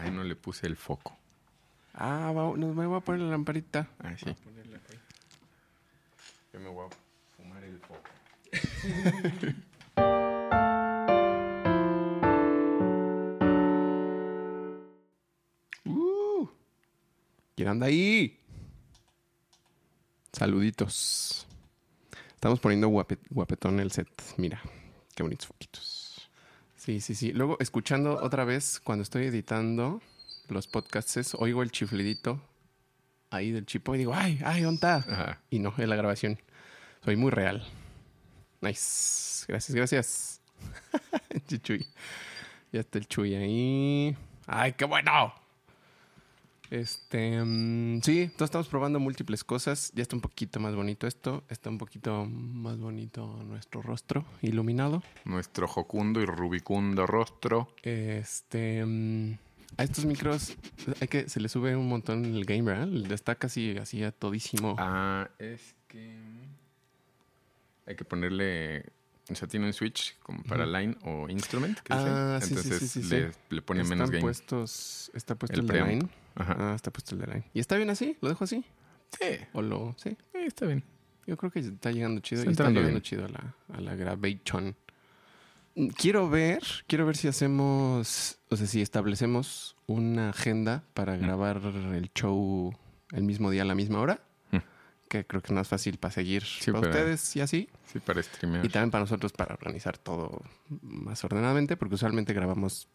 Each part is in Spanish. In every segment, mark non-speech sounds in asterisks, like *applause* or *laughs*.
Ay, no le puse el foco. Ah, va- nos me voy a poner la lamparita. Ah, sí. Yo me voy a fumar el foco. *laughs* Uh, ¿Quién anda ahí? Saluditos. Estamos poniendo guape- guapetón el set. Mira, qué bonitos foquitos. Sí, sí, sí. Luego, escuchando otra vez, cuando estoy editando los podcasts, oigo el chiflidito ahí del chipo y digo, ay, ay, ¿dónde está? Ajá. Y no, es la grabación. Soy muy real. Nice. Gracias, gracias. *laughs* Chuy. Ya está el Chuy ahí. ¡Ay, qué bueno! Este, mm, sí, entonces estamos probando múltiples cosas. Ya está un poquito más bonito esto. Está un poquito más bonito nuestro rostro iluminado. Nuestro jocundo y rubicundo rostro. Este, mm, a estos micros hay que se le sube un montón el game, ¿verdad? Está casi así a todísimo. Ah, es que. Hay que ponerle. O sea, tiene un switch como para line o instrument. que dicen. Ah, sí, sí, Entonces sí, sí, le, le pone menos gain. puestos, está puesto El el, line. Ajá. Ah, está puesto el de line. ¿Y está bien así? ¿Lo dejo así? Sí, ¿O lo...? Sí. está bien. Yo creo que está llegando chido. Está y está llegando bien. chido a la, a la Gravation. Mm, Quiero ver, quiero ver si hacemos, o sea, si establecemos una agenda para Mm. grabar el show el mismo día a la misma hora. Mm. Que creo que es fácil para seguir Sí, para para- ustedes y así. Sí, para streamear. Y también para nosotros para organizar todo más ordenadamente, porque usualmente grabamos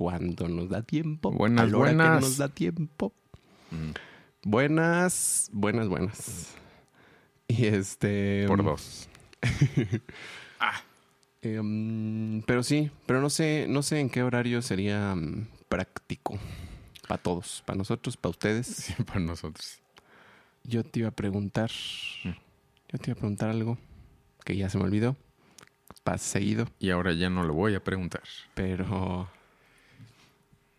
cuando nos da tiempo. Buenas, a la hora que buenas. nos da tiempo. Mm, Buenas, buenas, buenas. Y este. Por dos. *laughs* em, pero sí, pero no sé, no sé en qué horario sería mm, práctico para todos, para nosotros, para ustedes. *laughs* Sí, para nosotros. Yo te iba a preguntar, Mm. yo te iba a preguntar algo que ya se me olvidó. Pasa seguido. Y ahora ya no lo voy a preguntar. pero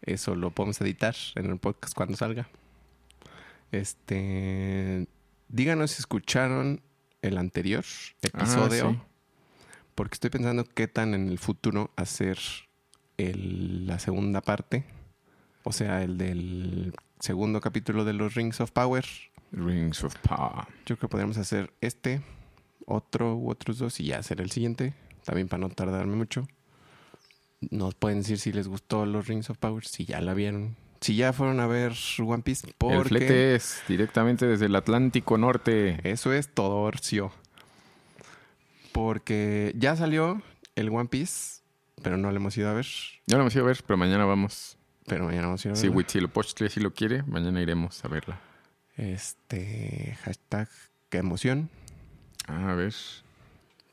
eso lo podemos editar en el podcast cuando salga. Este, díganos si escucharon el anterior episodio, Ah, sí. porque estoy pensando qué tan en el futuro hacer el- la segunda parte, o sea, el del segundo capítulo de los Rings of Power. Rings of Power. Yo creo que podríamos hacer este, otro u otros dos y ya hacer el siguiente. También para no tardarme mucho. Nos pueden decir si les gustó los Rings of Power, si ya la vieron. Si ya fueron a ver One Piece, El porque flete es directamente desde el Atlántico Norte. eso es todo orcio. Porque ya salió el One Piece, pero no lo hemos ido a ver. Ya lo hemos ido a ver, pero mañana vamos. Pero mañana vamos a ir a Si verla. Huitzilopochtli si lo quiere, mañana iremos a verla. Este hashtag qué emoción. A ver.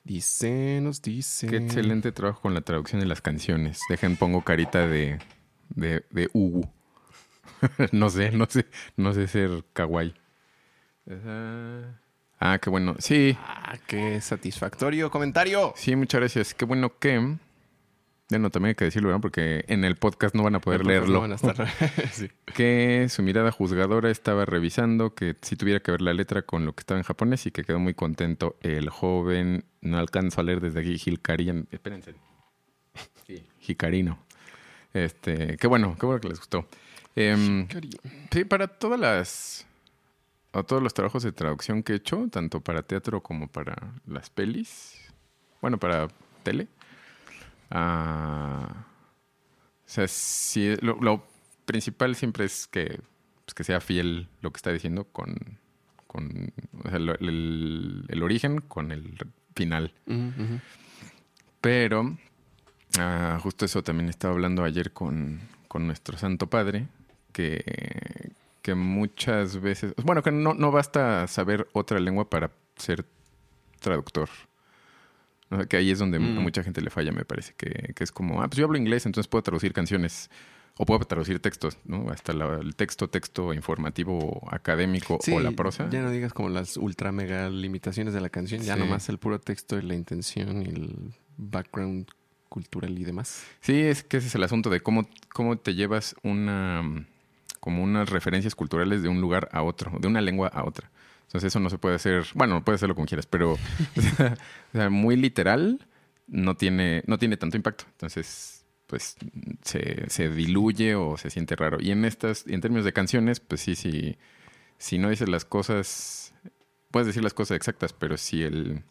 Dice, nos dice. Qué excelente trabajo con la traducción de las canciones. Dejen, pongo carita de, de, de Ugu. *laughs* no sé, no sé, no sé ser kawaii. Ah, qué bueno. Sí, Ah, qué satisfactorio comentario. sí, muchas gracias. Qué bueno que... Bueno, también hay que decirlo, ¿no? Porque en el podcast no van a poder leerlo. no van a estar- *laughs* *laughs* Sí. que su mirada juzgadora estaba revisando que si tuviera que ver la letra con lo que estaba en japonés y que quedó muy contento el joven. No alcanzo a leer desde aquí, Hilkarian. Espérense. Sí, Hikarino. Este, qué bueno, qué bueno que les gustó. Em, sí, para todas las. A todos los trabajos de traducción que he hecho, tanto para teatro como para las pelis. Bueno, para tele. Ah, o sea, sí, lo, lo principal siempre es que, pues, que sea fiel lo que está diciendo con, con o sea, el, el origen con el final. Pero ah, justo eso también estaba hablando ayer con, con nuestro Santo Padre, que, que muchas veces, bueno, que no, no basta saber otra lengua para ser traductor. O sea, que ahí es donde Mm. a mucha gente le falla, me parece, que, que es como, ah, pues yo hablo inglés, entonces puedo traducir canciones o puedo traducir textos, ¿no? Hasta la- el texto, texto informativo académico Sí, o la prosa. Ya no digas como las ultra mega limitaciones de la canción, ya Sí. nomás el puro texto y la intención y el background cultural y demás. Sí, es que ese es el asunto de cómo, cómo te llevas una mm, como unas referencias culturales de un lugar a otro, de una lengua a otra. Entonces eso no se puede hacer, bueno, puedes hacerlo como quieras, pero *laughs* o sea, muy literal no tiene, no tiene tanto impacto. Entonces, pues se, se diluye o se siente raro. Y en estas, en términos de canciones, pues sí, sí, si no dices las cosas, puedes decir las cosas exactas, pero si el,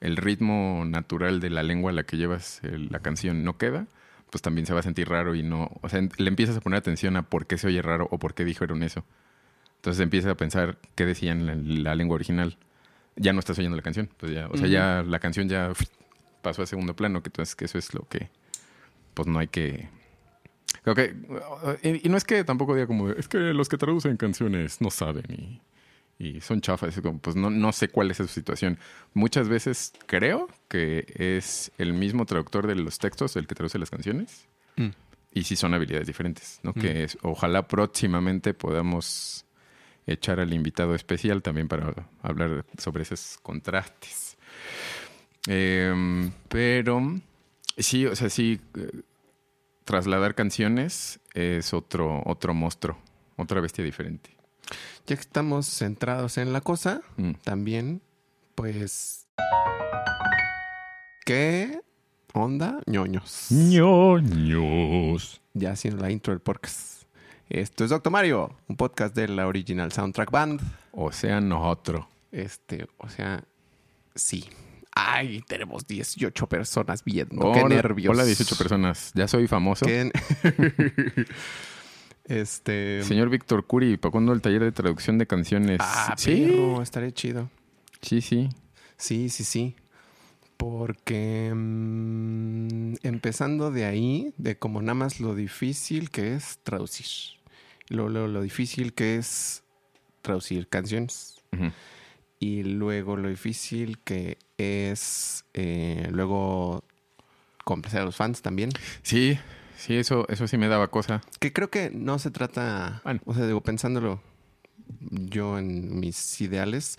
el ritmo natural de la lengua a la que llevas la canción no queda, pues también se va a sentir raro y no, o sea, le empiezas a poner atención a por qué se oye raro o por qué dijeron eso. Entonces empiezas a pensar qué decían la, la lengua original. Ya no estás oyendo la canción, pues ya, o sea, ya la canción ya pasó a segundo plano, que entonces que eso es lo que, pues no hay que Creo que, y, y no es que tampoco diga como, es que los que traducen canciones no saben y, y son chafas. Pues no, no sé cuál es su situación. Muchas veces creo que es el mismo traductor de los textos el que traduce las canciones. Mm. Y sí son habilidades diferentes, ¿no? Mm. Que es- ojalá próximamente podamos echar al invitado especial también para hablar sobre esos contrastes. Em, pero sí, o sea, sí, eh, trasladar canciones es otro, otro monstruo, otra bestia diferente. Ya que estamos centrados en la cosa, Mm. también, pues. ¿Qué onda, ñoños? ñoños. Ya haciendo la intro del podcast. Esto es Doctor Mario, un podcast de la Original Soundtrack Band. O sea, nosotros. Este, o sea, sí. Ay, tenemos 18 personas viendo. Qué Hola- nervios. Hola, 18 personas. Ya soy famoso. Qué- *laughs* este. Señor Víctor Curi, ¿para cuándo el taller de traducción de canciones? Ah, sí, perro, estaría chido. sí, sí. Sí, sí, sí. Porque mm, empezando de ahí, de como nada más lo difícil que es traducir. Lo, lo, lo difícil que es traducir canciones. Y luego lo difícil que es eh, luego complacer a los fans también. Sí, sí, eso, eso sí me daba cosa. Que creo que no se trata, Bueno. o sea, digo, pensándolo yo en mis ideales,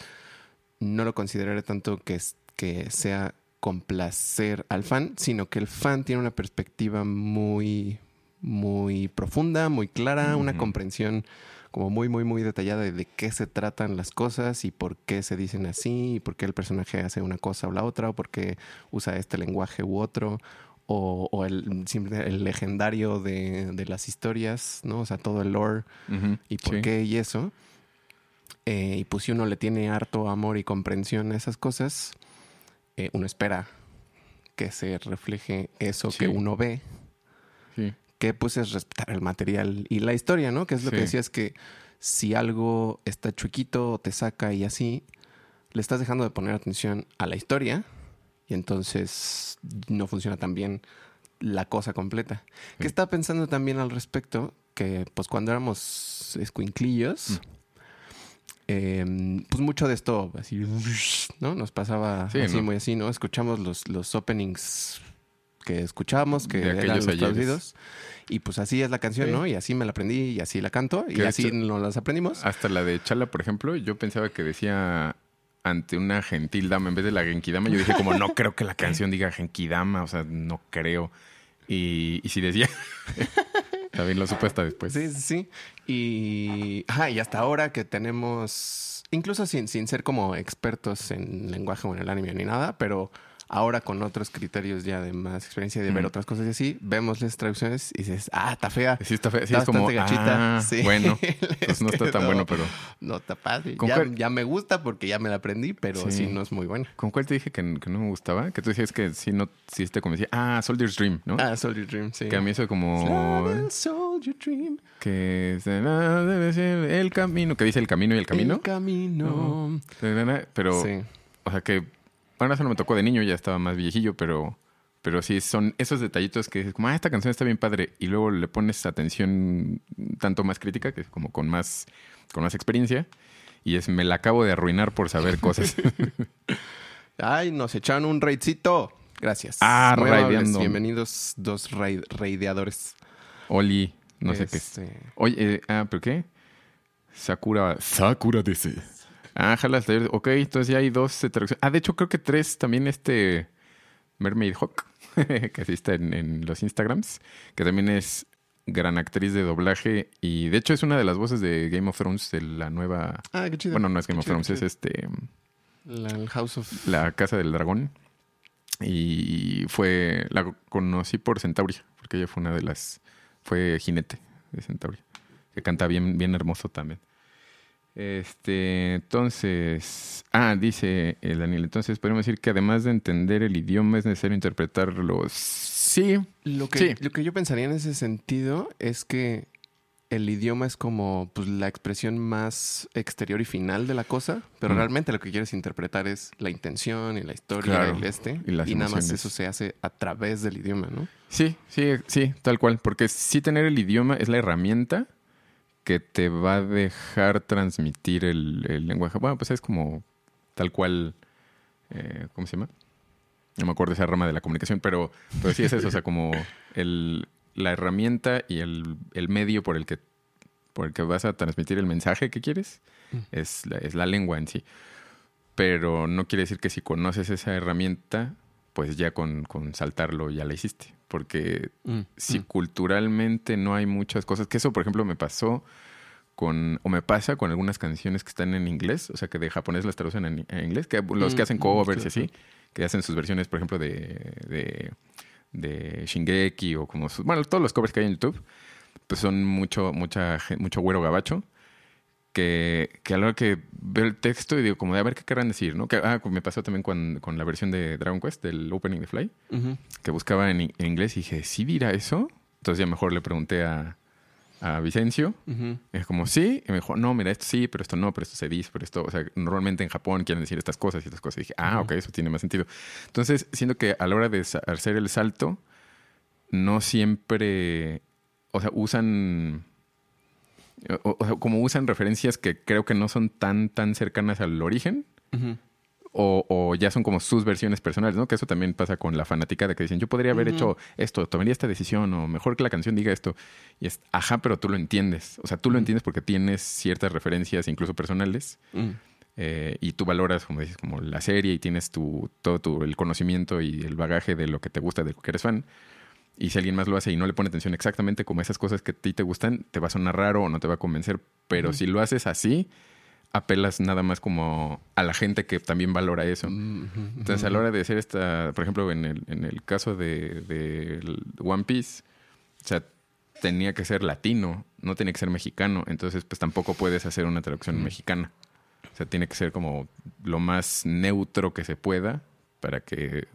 no lo consideraré tanto que, que sea complacer al fan, sino que el fan tiene una perspectiva muy, muy profunda, muy clara, una comprensión como muy, muy, muy detallada de, de qué se tratan las cosas y por qué se dicen así, y por qué el personaje hace una cosa o la otra, o por qué usa este lenguaje u otro, o, o el, el legendario de, de las historias, ¿no? O sea, todo el lore y por sí. qué y eso. Eh, y pues si uno le tiene harto amor y comprensión a esas cosas, eh, uno espera que se refleje eso Sí. que uno ve, Sí. que pues es respetar el material y la historia, ¿no? Que es lo que Sí. decías que si algo está chuequito te saca y así, le estás dejando de poner atención a la historia y entonces no funciona tan bien la cosa completa. Que estaba pensando también al respecto que pues cuando éramos escuinclillos, Mm. Eh, pues mucho de esto así, ¿no? Nos pasaba Sí, así ¿no? muy así, ¿no? Escuchamos los, los openings que escuchábamos, que De eran los traducidos. Y pues así es la canción, Sí. ¿no? Y así me la aprendí y así la canto y así hecho- nos las aprendimos. Hasta la de Chala, por ejemplo, yo pensaba que decía ante una gentil dama en vez de la genkidama. Yo dije como, no creo que la *laughs* canción diga genkidama, o sea, no creo. Y, y si decía, *laughs* también lo supe hasta después. Sí, sí, sí. Y, ajá, y hasta ahora que tenemos, incluso sin, sin ser como expertos en lenguaje o en el anime ni nada, pero ahora con otros criterios ya de más experiencia de ver Mm. otras cosas y así, vemos las traducciones y dices, ah, está fea. Sí, está fe- sí, Está es como, gachita. ah, Sí. bueno, *laughs* pues no está tan bueno, pero... No está padre. ¿Con Ya, cuál? ya me gusta porque ya me la aprendí, pero sí, Sí. no es muy buena. ¿Con cuál te dije que, que no me gustaba? Que tú decías que sí, no, sí te convencía. Ah, Soldier's Dream, ¿no? Ah, Soldier Dream, sí. Que a mí eso como... Soldier Dream. Que debe ser el camino, que dice el camino y el camino. El camino. Pero, Sí. o sea que, bueno, eso no me tocó de niño, ya estaba más viejillo, pero, pero sí son esos detallitos que dices como, ah, esta canción está bien padre, y luego le pones atención tanto más crítica, que es como con más, con más experiencia, y es, me la acabo de arruinar por saber cosas. *laughs* *laughs* Ay, nos echaron un raidcito. Gracias. Ah, raideando. Bienvenidos, dos raid- raideadores. Oli, no sé qué. Este, Oye, eh, ah, ¿pero qué? Sakura. Sakura DC. Ah, jalas. Ok, entonces ya hay dos traducciones. Ah, de hecho, creo que tres también este Mermaid Hawk, *laughs* que así está en, en los Instagrams, que también es gran actriz de doblaje y de hecho es una de las voces de Game of Thrones de la nueva... Ah, qué chido. Bueno, no es Game Qué of chido, Thrones, es este La- el House of... la Casa del Dragón. Y fue, la conocí por Centauria, porque ella fue una de las, fue jinete de Centauria, que canta bien, bien hermoso también. Este, entonces, ah, dice el Daniel, entonces podemos decir que además de entender el idioma es necesario interpretarlo. Sí, Lo que, lo que yo pensaría en ese sentido es que el idioma es como pues, la expresión más exterior y final de la cosa, pero Mm. realmente lo que quieres interpretar es la intención y la historia Claro, el este, y las nada más eso se hace a través del idioma, ¿no? Sí, sí, sí, tal cual. Porque sí tener el idioma es la herramienta que te va a dejar transmitir el, el lenguaje. Bueno, pues es como tal cual, eh, ¿cómo se llama? No me acuerdo esa rama de la comunicación, pero, pero sí es eso, o sea, como el, la herramienta y el, el medio por el que por el que vas a transmitir el mensaje que quieres Mm. es, la, es la lengua en sí. Pero no quiere decir que si conoces esa herramienta, pues ya con, con saltarlo ya la hiciste. Porque si culturalmente no hay muchas cosas, que eso por ejemplo me pasó con, o me pasa con algunas canciones que están en inglés, o sea que de japonés las traducen en, en inglés, que los que Mm, hacen mm, covers y así, que hacen sus versiones, por ejemplo, de, de, de Shingeki o como, sus- bueno, todos los covers que hay en YouTube, pues son mucho, mucha, mucho güero gabacho. Que, que a la hora que veo el texto y digo, como de a ver qué querrán decir, ¿no? Que, ah, me pasó también con, con la versión de Dragon Quest, del opening de Fly que buscaba en, en inglés y dije, ¿sí dirá eso? Entonces ya mejor le pregunté a, a Vicencio. Ujú. Y es como, sí. Y me dijo, no, mira, esto sí, pero esto no, pero esto se dice, pero esto, o sea, normalmente en Japón quieren decir estas cosas y estas cosas. Y dije, ah, ok, eso tiene más sentido. Entonces, siento que a la hora de hacer el salto, no siempre, o sea, usan, o, o sea, como usan referencias que creo que no son tan, tan cercanas al origen o, o ya son como sus versiones personales, ¿no? Que eso también pasa con la fanática de que dicen, yo podría haber hecho esto, tomaría esta decisión, o mejor que la canción diga esto. Y es, ajá, pero tú lo entiendes. O sea, tú lo entiendes porque tienes ciertas referencias, incluso personales, eh, y tú valoras, como dices, como la serie y tienes tu, todo tu, el conocimiento y el bagaje de lo que te gusta, de lo que eres fan. Y si alguien más lo hace y no le pone atención exactamente como esas cosas que a ti te gustan, te va a sonar raro o no te va a convencer. Pero si lo haces así, apelas nada más como a la gente que también valora eso. Entonces, a la hora de hacer esta, por ejemplo, en el, en el caso de, One Piece, o sea, tenía que ser latino, no tenía que ser mexicano. Entonces, pues tampoco puedes hacer una traducción mexicana. O sea, tiene que ser como lo más neutro que se pueda para que,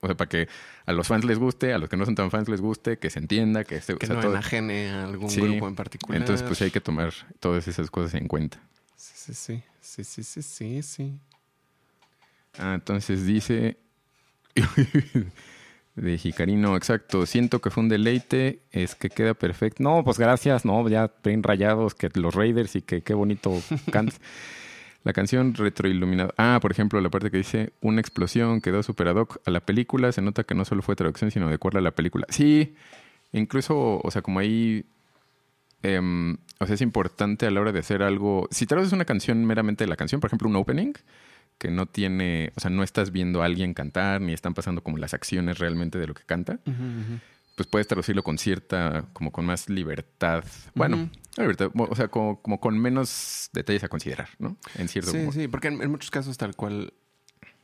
o sea, para que a los fans les guste, a los que no son tan fans les guste, que se entienda, que, se, o Que sea, no todo- enajene a algún Sí. grupo en particular. Entonces, pues hay que tomar todas esas cosas en cuenta. Sí, sí, sí. Sí, sí, sí, sí, sí. Ah, entonces dice *laughs* de Jicarino, exacto. Siento que fue un deleite, es que queda perfecto. No, pues gracias, no, ya bien rayados, que los Raiders y que qué bonito cantas. *laughs* La canción retroiluminada. Ah, por ejemplo, la parte que dice una explosión quedó super ad hoc a la película. Se nota que no solo fue traducción, sino adecuarla a la película. Sí, incluso, o sea, como ahí. em, o sea, es importante a la hora de hacer algo. Si traduces una canción meramente de la canción, por ejemplo, un opening, que no tiene. O sea, no estás viendo a alguien cantar, ni están pasando como las acciones realmente de lo que canta. Pues puedes traducirlo con cierta. como con más libertad. Bueno, libertad, o sea, como, como con menos detalles a considerar, ¿no? En cierto Sí, modo. sí, porque en, en muchos casos tal cual,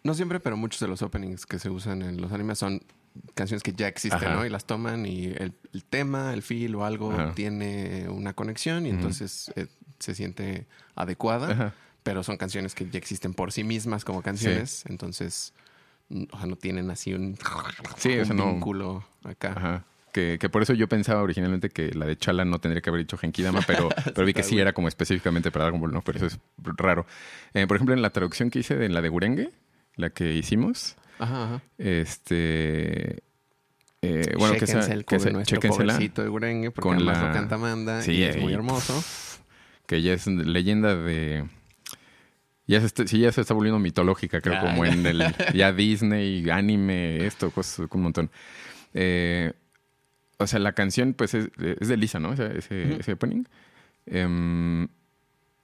no siempre, pero muchos de los openings que se usan en los animes son canciones que ya existen, Ajá. ¿no? Y las toman y el, el tema, el feel o algo Ajá. tiene una conexión y entonces eh, se siente adecuada, Ajá. pero son canciones que ya existen por sí mismas como canciones, entonces o sea, no tienen así un, Sí, un eso no- vínculo acá. Ajá. Que, que por eso yo pensaba originalmente que la de Chala no tendría que haber dicho Genkidama, *laughs* pero, pero vi que sí era como específicamente para Dragon Ball, ¿no? Pero eso es raro. Eh, por ejemplo, en la traducción que hice de la de Gurenge, la que hicimos, Ajá, ajá. este... eh, bueno, que esa, el que de Gurengue, porque con la- lo canta Amanda Sí, y es muy hermoso. que ya es leyenda de... Ya se está, sí, ya se está volviendo mitológica, creo, Ya, como en el... *laughs* Ya Disney, anime, esto, cosas, un montón. Eh, o sea, la canción, pues, es, es de Lisa, ¿no? O sea, ese, Ujú. ese opening. Em,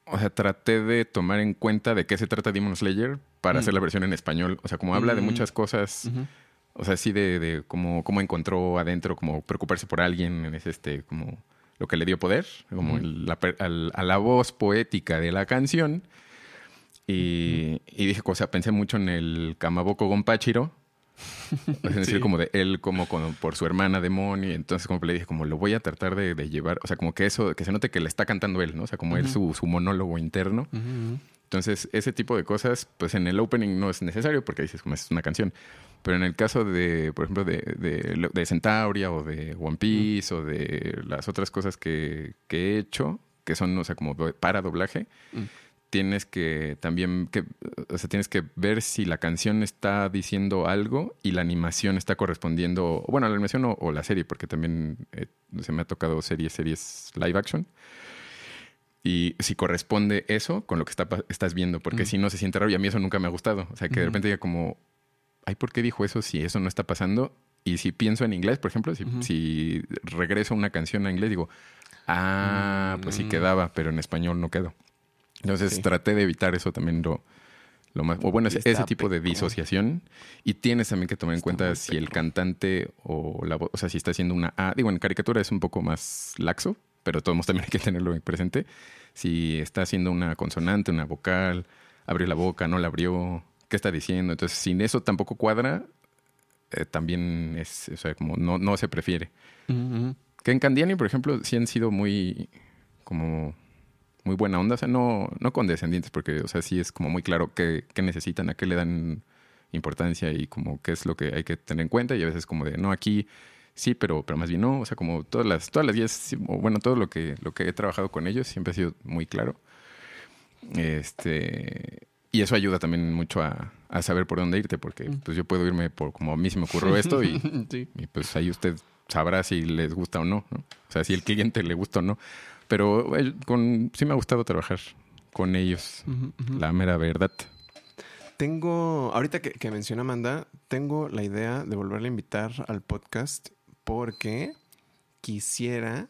o sea, traté de tomar en cuenta de qué se trata Demon Slayer para Mm. hacer la versión en español. O sea, como habla de Mm. muchas cosas... O sea, sí de, de cómo, cómo encontró adentro, como preocuparse por alguien, es este, como lo que le dio poder, como el- la, per- al- a la voz poética de la canción. Y, y dije, o sea, pensé mucho en el Kamaboko Gonpachiro, *laughs* Es decir, como de él, como, como por su hermana Demon, y entonces como le dije, como lo voy a tratar de, de llevar, o sea, como que eso, que se note que le está cantando él, ¿no? O sea, como él su, su monólogo interno. Entonces, ese tipo de cosas, pues en el opening no es necesario porque dices, como es una canción. Pero en el caso de, por ejemplo, de, de, de Centauria o de One Piece o de las otras cosas que, que, he hecho, que son, o sea, como para doblaje, mm. Tienes que también, que, o sea, tienes que ver si la canción está diciendo algo y la animación está correspondiendo, bueno, la animación o, o la serie, porque también eh, se me ha tocado series, series live action y si corresponde eso con lo que está, estás viendo, porque si no se siente raro y a mí eso nunca me ha gustado. O sea, que de repente diga como, ay, ¿por qué dijo eso si eso no está pasando? Y si pienso en inglés, por ejemplo, si, si regreso una canción a inglés, digo, ah, pues sí mm. quedaba, pero en español no quedó. Entonces traté de evitar eso también lo, lo más, o bueno, ese, tipo de disociación. Y tienes también que tomar en cuenta si el cantante o la voz, o sea, si está haciendo una A, digo, en caricatura es un poco más laxo, pero todos también hay que tenerlo presente. Si está haciendo una consonante, una vocal, abrió la boca, no la abrió, qué está diciendo. Entonces, sin eso tampoco cuadra, eh, también es, o sea, como no, no se prefiere. Que en Candiani, por ejemplo, sí han sido muy, como, muy buena onda. O sea, no, no condescendientes, porque, o sea, sí es como muy claro qué, qué necesitan, a qué le dan importancia y como qué es lo que hay que tener en cuenta. Y a veces como de, no, aquí sí, pero, pero más bien no. O sea, como todas las, todas las días, bueno, todo lo que, lo que he trabajado con ellos siempre ha sido muy claro. Este, y eso ayuda también mucho a, a saber por dónde irte, porque mm. pues yo puedo irme por como a mí se me ocurrió esto y, *laughs* y pues ahí usted sabrá si les gusta o no, O sea, si el cliente le gusta o no. Pero eh, con, sí me ha gustado trabajar con ellos, la mera verdad. Tengo, ahorita que, que menciona Amanda, tengo la idea de volverle a invitar al podcast porque quisiera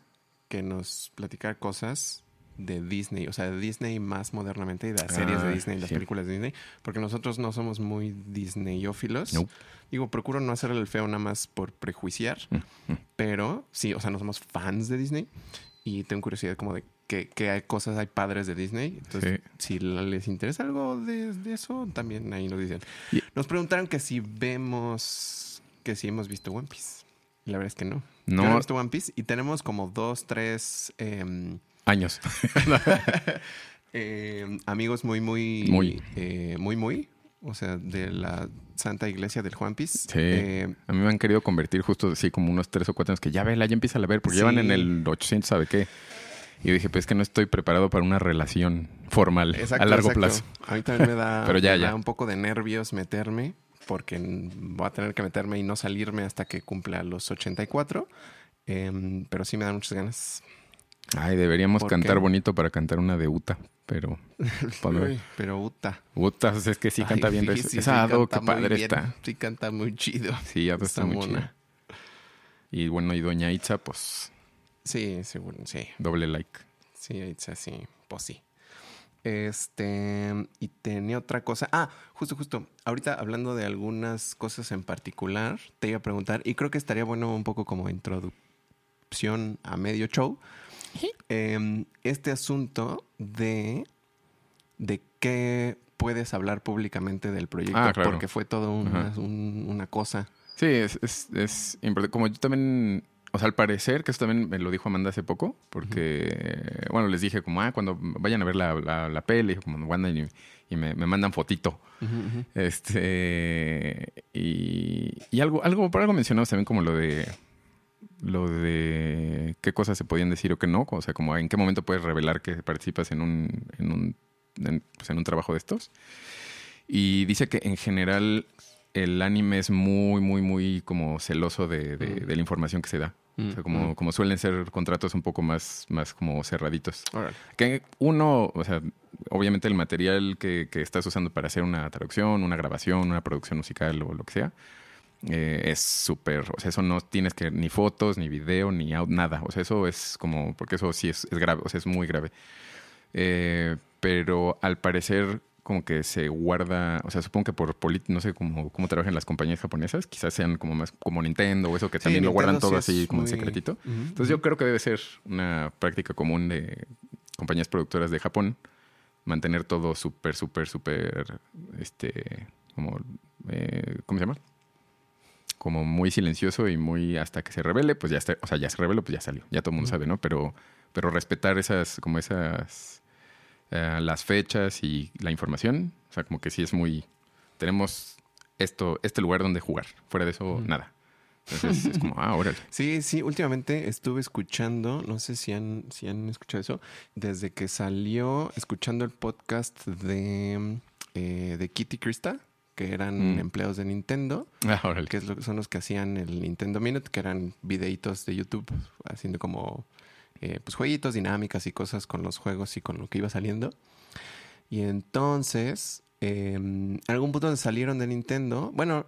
que nos platicara cosas de Disney, o sea, de Disney más modernamente y de las series de ah, Disney, las películas de Disney, porque nosotros no somos muy Disneyófilos. Digo, procuro no hacerle el feo nada más por prejuiciar, mm, mm. pero sí, o sea, no somos fans de Disney y tengo curiosidad como de qué, hay cosas hay padres de Disney. Entonces, si les interesa algo de, eso, también ahí nos dicen. Nos preguntaron que si vemos, que si hemos visto One Piece. La verdad es que no. No. hemos visto One Piece y tenemos como dos, tres... Em, Años. *laughs* Em, amigos muy, muy... Muy. Eh, muy, muy. O sea, de la Santa Iglesia del Juan Piece. Sí. Eh, a mí me han querido convertir justo así como unos tres o cuatro años que ya ve, ya empieza a ver, porque llevan en el 800, ¿sabe qué? Y dije, pues que no estoy preparado para una relación formal a largo plazo. A mí también me da, *laughs* Pero ya, ya. un poco de nervios meterme, porque voy a tener que meterme y no salirme hasta que cumpla los 84. Em, pero sí me da muchas ganas. Ay, deberíamos cantar bonito para cantar una de Uta, pero... *laughs* pero Uta. Uta, es que sí canta bien. Sí, Esa qué padre está. Sí canta muy chido. Sí, ya está, muy chido. Y bueno, y Doña Itza, pues Sí, seguro, sí. Doble like. Sí, it's así, pues sí. Este, y tenía otra cosa. Ah, justo, justo. Ahorita hablando de algunas cosas en particular, te iba a preguntar, y creo que estaría bueno un poco como introducción a medio show. Em, este asunto de, de qué puedes hablar públicamente del proyecto, ah, porque fue todo una, una cosa. Sí, es, es, es importante. Como yo también o sea, al parecer, que eso también me lo dijo Amanda hace poco, porque, bueno, les dije como, ah, cuando vayan a ver la, la, la peli, como y, y me, me, mandan fotito. Este, y, y, algo, algo, por algo mencionamos también como lo de, lo de qué cosas se podían decir o qué no, o sea, como en qué momento puedes revelar que participas en un, en un, pues en un trabajo de estos. Y dice que en general el anime es muy, muy, muy como celoso de, de, la información que se da. o sea, como, como suelen ser contratos un poco más, más como cerraditos. Que uno, o sea, obviamente el material que, que, estás usando para hacer una traducción, una grabación, una producción musical o lo que sea, eh, es súper, o sea, eso no tienes que ni fotos, ni video, ni nada. O sea, eso es como, porque eso sí es, es grave, o sea, es muy grave. Eh, pero al parecer como que se guarda, o sea, supongo que por no sé cómo, cómo trabajan las compañías japonesas, quizás sean como más como Nintendo o eso, que también lo guardan todo así como en secretito. Entonces yo creo que debe ser una práctica común de compañías productoras de Japón, mantener todo súper, súper, súper, este, como, eh, ¿cómo se llama? Como muy silencioso y muy hasta que se revele, pues ya está, o sea, ya se reveló, pues ya salió, ya todo el mundo sabe, ¿no? Pero, pero respetar esas, como esas, eh, las fechas y la información, o sea, como que sí es muy, tenemos esto, este lugar donde jugar, fuera de eso, nada. Entonces es como, ah, órale. *laughs* Sí, sí, últimamente estuve escuchando, no sé si han, si han escuchado eso, desde que salió escuchando el podcast de, eh, de Kitty Krista, que eran Mm. empleados de Nintendo, Ah, órale. que es lo, son los que hacían el Nintendo Minute, que eran videitos de YouTube haciendo como eh, pues jueguitos, dinámicas y cosas con los juegos y con lo que iba saliendo. Y entonces, eh, en algún punto salieron de Nintendo. Bueno,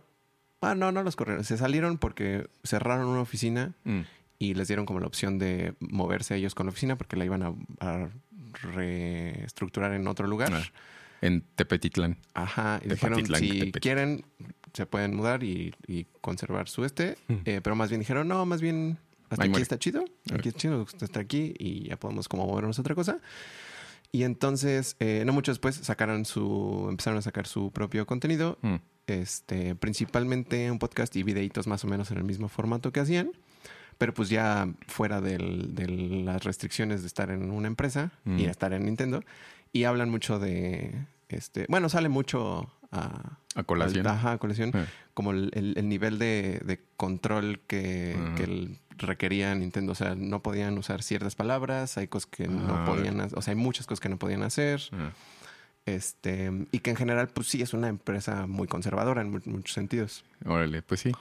ah, no, no los corrieron. Se salieron porque cerraron una oficina Mm. y les dieron como la opción de moverse ellos con la oficina porque la iban a, a reestructurar en otro lugar. Ah. En Tepetitlán. Ajá, y Tepatitlán, dijeron si Tepetl. quieren se pueden mudar y, y conservar su este, Mm. eh, pero más bien dijeron, no, más bien hasta aquí muere. está chido, aquí está chido, estar aquí y ya podemos como movernos a otra cosa. Y entonces, eh, no mucho después, sacaron su, empezaron a sacar su propio contenido, Mm. este, principalmente un podcast y videitos más o menos en el mismo formato que hacían, pero pues ya fuera del- de las restricciones de estar en una empresa Mm. y estar en Nintendo, y hablan mucho de, este, bueno, sale mucho a, A colación. Ajá, a colación. Ah. Como el, el- el nivel de, de control que, requería Nintendo. O sea, no podían usar ciertas palabras, hay cosas que no Ah, podían hacer, o sea, hay muchas cosas que no podían hacer. Ah. Este, y que en general, pues sí, es una empresa muy conservadora en mu- muchos sentidos. Órale, pues sí.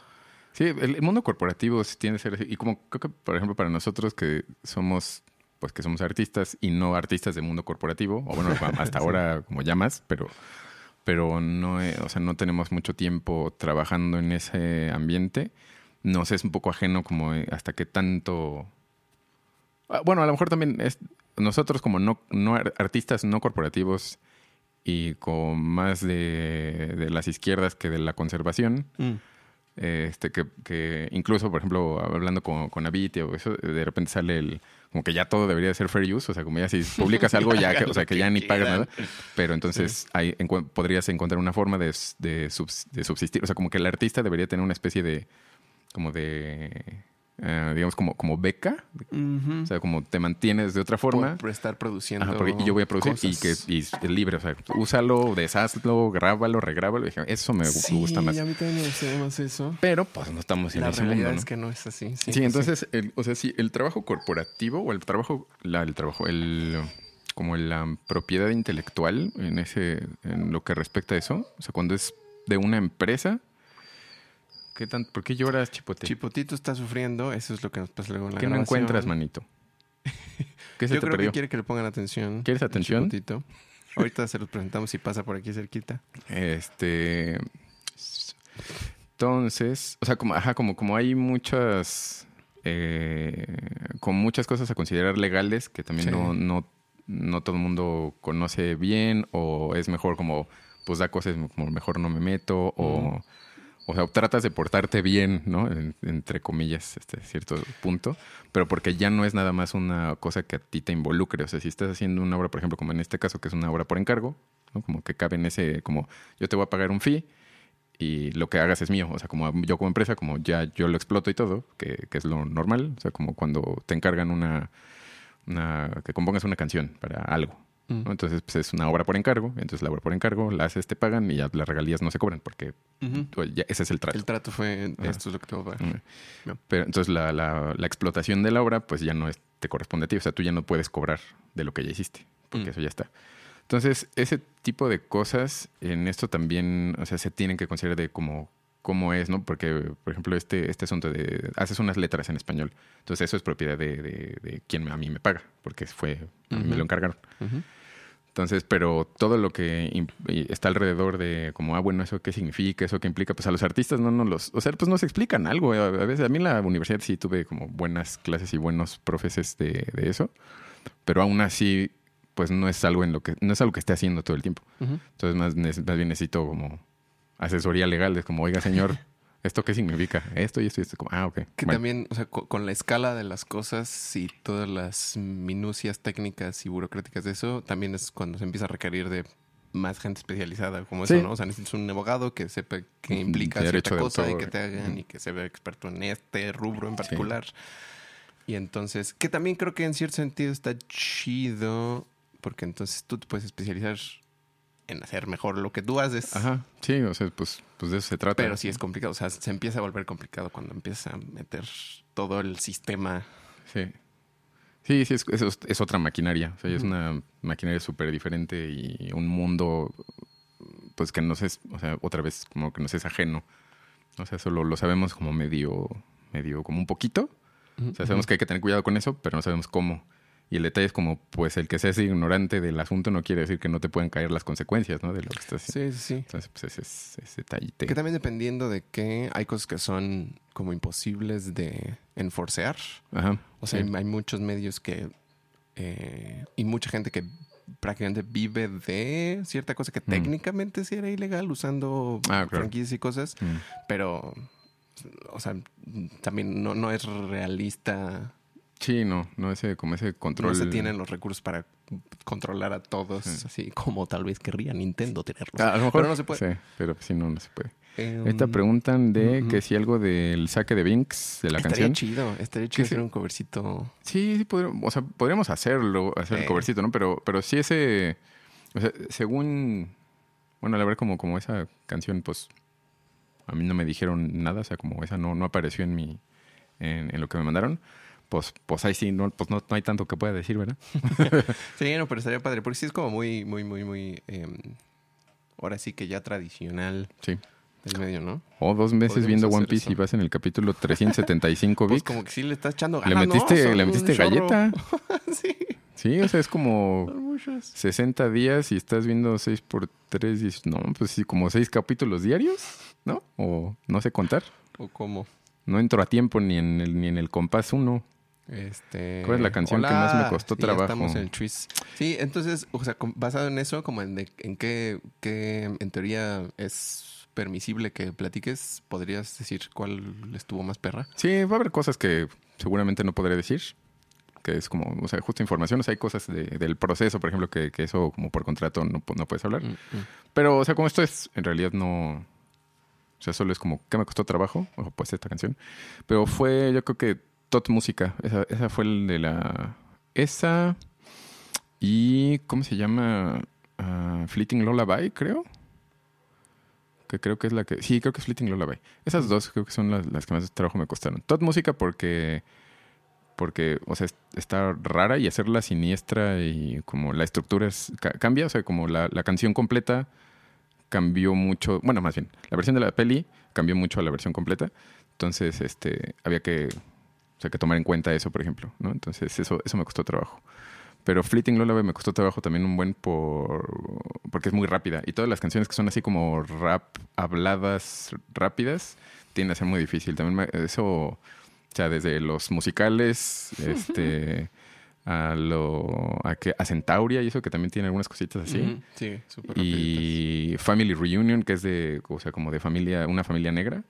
Sí, el, el mundo corporativo sí tiene que ser así. Y como creo que, por ejemplo, para nosotros que somos, pues que somos artistas y no artistas del mundo corporativo, o bueno, *laughs* hasta ahora como llamas, pero, pero no, eh, o sea, no tenemos mucho tiempo trabajando en ese ambiente. Nos es un poco ajeno como eh, hasta qué tanto... Ah, Bueno, a lo mejor también es nosotros como no, no ar- artistas no corporativos y con más de, de las izquierdas que de la conservación, este, que, que incluso, por ejemplo, hablando con, con o eso, de repente sale el, como que ya todo debería ser fair use, o sea, como ya si *laughs* publicas algo ya, que, o sea, que ya ni pagas nada, pero entonces hay, encu- podrías encontrar una forma de, s- de, subs- de subsistir, o sea, como que el artista debería tener una especie de, como de, eh, digamos, como, como beca, o sea, como te mantienes de otra forma. Por, estar produciendo. Ajá, porque- y yo voy a producir y que y es libre, o sea, úsalo, deshazlo, grábalo, regrábalo. dije, Eso me, gu- me Sí, gusta más. a mí también me gustaría más eso. Pero pues no estamos en La ese realidad mundo, ¿no? es que no es así. Sí, Sí, sí, entonces, el- o sea, sí, el trabajo corporativo o el trabajo, la, el trabajo, el como la propiedad intelectual en ese, en lo que respecta a eso, o sea, cuando es de una empresa, ¿qué tan, ¿por qué lloras, Chipote? Chipotito está sufriendo, eso es lo que nos pasa luego en la ¿Qué no encuentras, manito? *laughs* ¿Qué se Yo te creo perdió? que quiere que le pongan atención. ¿Quieres atención? Chipotito. Ahorita se los presentamos si pasa por aquí cerquita. Este. Entonces, o sea, como, ajá, como, como hay muchas. eh, con muchas cosas a considerar legales que también Sí. no, no, no todo el mundo conoce bien, o es mejor como, pues da cosas como mejor no me meto, o. O sea, tratas de portarte bien, ¿no? En- entre comillas, este cierto punto. Pero porque ya no es nada más una cosa que a ti te involucre. O sea, si estás haciendo una obra, por ejemplo, como en este caso, que es una obra por encargo, ¿no? Como que cabe en ese, como yo te voy a pagar un fee y lo que hagas es mío. O sea, como yo como empresa, como ya yo lo exploto y todo, que, que es lo normal. O sea, como cuando te encargan una, una que compongas una canción para algo. ¿No? Entonces, pues es una obra por encargo. Entonces, la obra por encargo la haces, te pagan y ya las regalías no se cobran porque pues, ya ese es el trato. El trato fue, Ajá. esto es lo que te voy a pagar. No. Pero entonces la, la- la explotación de la obra, pues ya no es, te corresponde a ti. O sea, tú ya no puedes cobrar de lo que ya hiciste, porque Mm. eso ya está. Entonces, ese tipo de cosas en esto también, o sea, se tienen que considerar de cómo, cómo es, ¿no? Porque, por ejemplo, este, este asunto de haces unas letras en español. Entonces, eso es propiedad de, de, de quien a mí me paga, porque fue, a mí me lo encargaron. Entonces, pero todo lo que está alrededor de como, ah, bueno, eso qué significa, eso qué implica, pues a los artistas no nos los, o sea, pues nos explican algo. A, a veces, a mí en la universidad sí tuve como buenas clases y buenos profeses de, de eso, pero aún así, pues no es algo en lo que, no es algo que esté haciendo todo el tiempo. Entonces, más, más bien necesito como asesoría legal, es como, oiga, señor, *laughs* ¿esto qué significa? Esto y esto y esto, ah, ok. Que bueno. también, o sea, co- con, la escala de las cosas y todas las minucias técnicas y burocráticas de eso, también es cuando se empieza a requerir de más gente especializada como eso, Sí. ¿no? O sea, necesitas un abogado que sepa que Ujú, implica cierta cosa y que te hagan y que se vea experto en este rubro en particular. Y entonces, que también creo que en cierto sentido está chido, porque entonces tú te puedes especializar en hacer mejor lo que tú haces. Ajá, sí, o sea, pues, pues de eso se trata. Pero sí es complicado, o sea, se empieza a volver complicado cuando empiezas a meter todo el sistema. Sí. Sí, sí, es, es, es otra maquinaria. O sea, es una maquinaria súper diferente y un mundo, pues que nos es, o sea, otra vez como que nos es ajeno. O sea, solo lo sabemos como medio, medio, como un poquito. O sea, sabemos que hay que tener cuidado con eso, pero no sabemos cómo. Y el detalle es como, pues el que seas ignorante del asunto no quiere decir que no te pueden caer las consecuencias, ¿no? De lo que estás haciendo. Sí, sí, sí. Entonces, pues ese es ese detallite. Que también dependiendo de qué, hay cosas que son como imposibles de enforcear. Ajá. O sea, sí. hay, hay muchos medios que... eh, y mucha gente que prácticamente vive de cierta cosa que Mm. técnicamente sí era ilegal usando Ah, claro. franquicias y cosas, Mm. pero, o sea, también no, no es realista. Sí, no, no ese, como ese control. No se tienen los recursos para controlar a todos, Sí. así como tal vez querría Nintendo tenerlos. Ah, a lo mejor Pero no se puede. Sí, pero sí, no, no se puede. Em, Ahorita preguntan de que si algo del saque de Binks de la estaría canción. chido, estaría chido sí. hacer un covercito. Sí, sí, podríamos, o sea, podríamos hacerlo, hacer el Sí. covercito, ¿no? Pero, pero sí ese, o sea, según, bueno, la verdad como, como esa canción, pues, a mí no me dijeron nada, o sea, como esa no, no apareció en mi, en, en lo que me mandaron, pues, pues ahí sí, no, pues no, no hay tanto que pueda decir, ¿verdad? *laughs* Sí, no, pero estaría padre, porque sí es como muy, muy, muy, muy, em, ahora sí que ya tradicional Sí. del medio, ¿no? O dos meses viendo One Piece eso. y vas en el capítulo 375, *laughs* Pues Vic. como que sí le estás echando le metiste, le metiste galleta. *laughs* sí, Sí, o sea, es como... son muchos. 60 días y estás viendo 6 por 3 y no, pues sí, como 6 capítulos diarios, ¿no? O no sé contar. ¿O cómo? No entro a tiempo ni en el, ni en el compás 1. Este, ¿Cuál es la canción que más me costó Sí, trabajo? Estamos en el twist. Sí, entonces, o sea, basado en eso, como en, de- en qué, qué en teoría es permisible que platiques, ¿podrías decir cuál estuvo más perra? Sí, va a haber cosas que seguramente no podré decir, que es como, o sea, justa información. O sea, hay cosas de- del proceso, por ejemplo, que, que eso como por contrato no, no puedes hablar. Mm, mm. Pero, o sea, como esto es, en realidad no... O sea, solo es como, ¿qué me costó trabajo? O pues esta canción. Pero fue, yo creo que Tot Música. Esa, esa fue el de la... Esa y... ¿Cómo se llama? Ah, Fleeting Lullaby, creo. Que creo que es la que... Sí, creo que es Fleeting Lullaby. Esas dos creo que son las, las que más trabajo me costaron. Tot Música porque... Porque, o sea, es- está rara y hacerla siniestra y como la estructura es, ca- cambia. O sea, como la, la canción completa cambió mucho. Bueno, más bien, la versión de la peli cambió mucho a la versión completa. Entonces, este, había que, o sea, que tomar en cuenta eso, por ejemplo, ¿no? Entonces, eso, eso me costó trabajo. Pero Fleeting Lullaby me costó trabajo también un buen por porque es muy rápida. Y todas las canciones que son así como rap, habladas rápidas, tienden a ser muy difícil. También me- eso, o sea, desde los musicales, *laughs* este, a lo, a, que, a Centauria y eso que también tiene algunas cositas así. Sí, súper. Y Family Reunion, que es de, o sea, como de familia, una familia negra.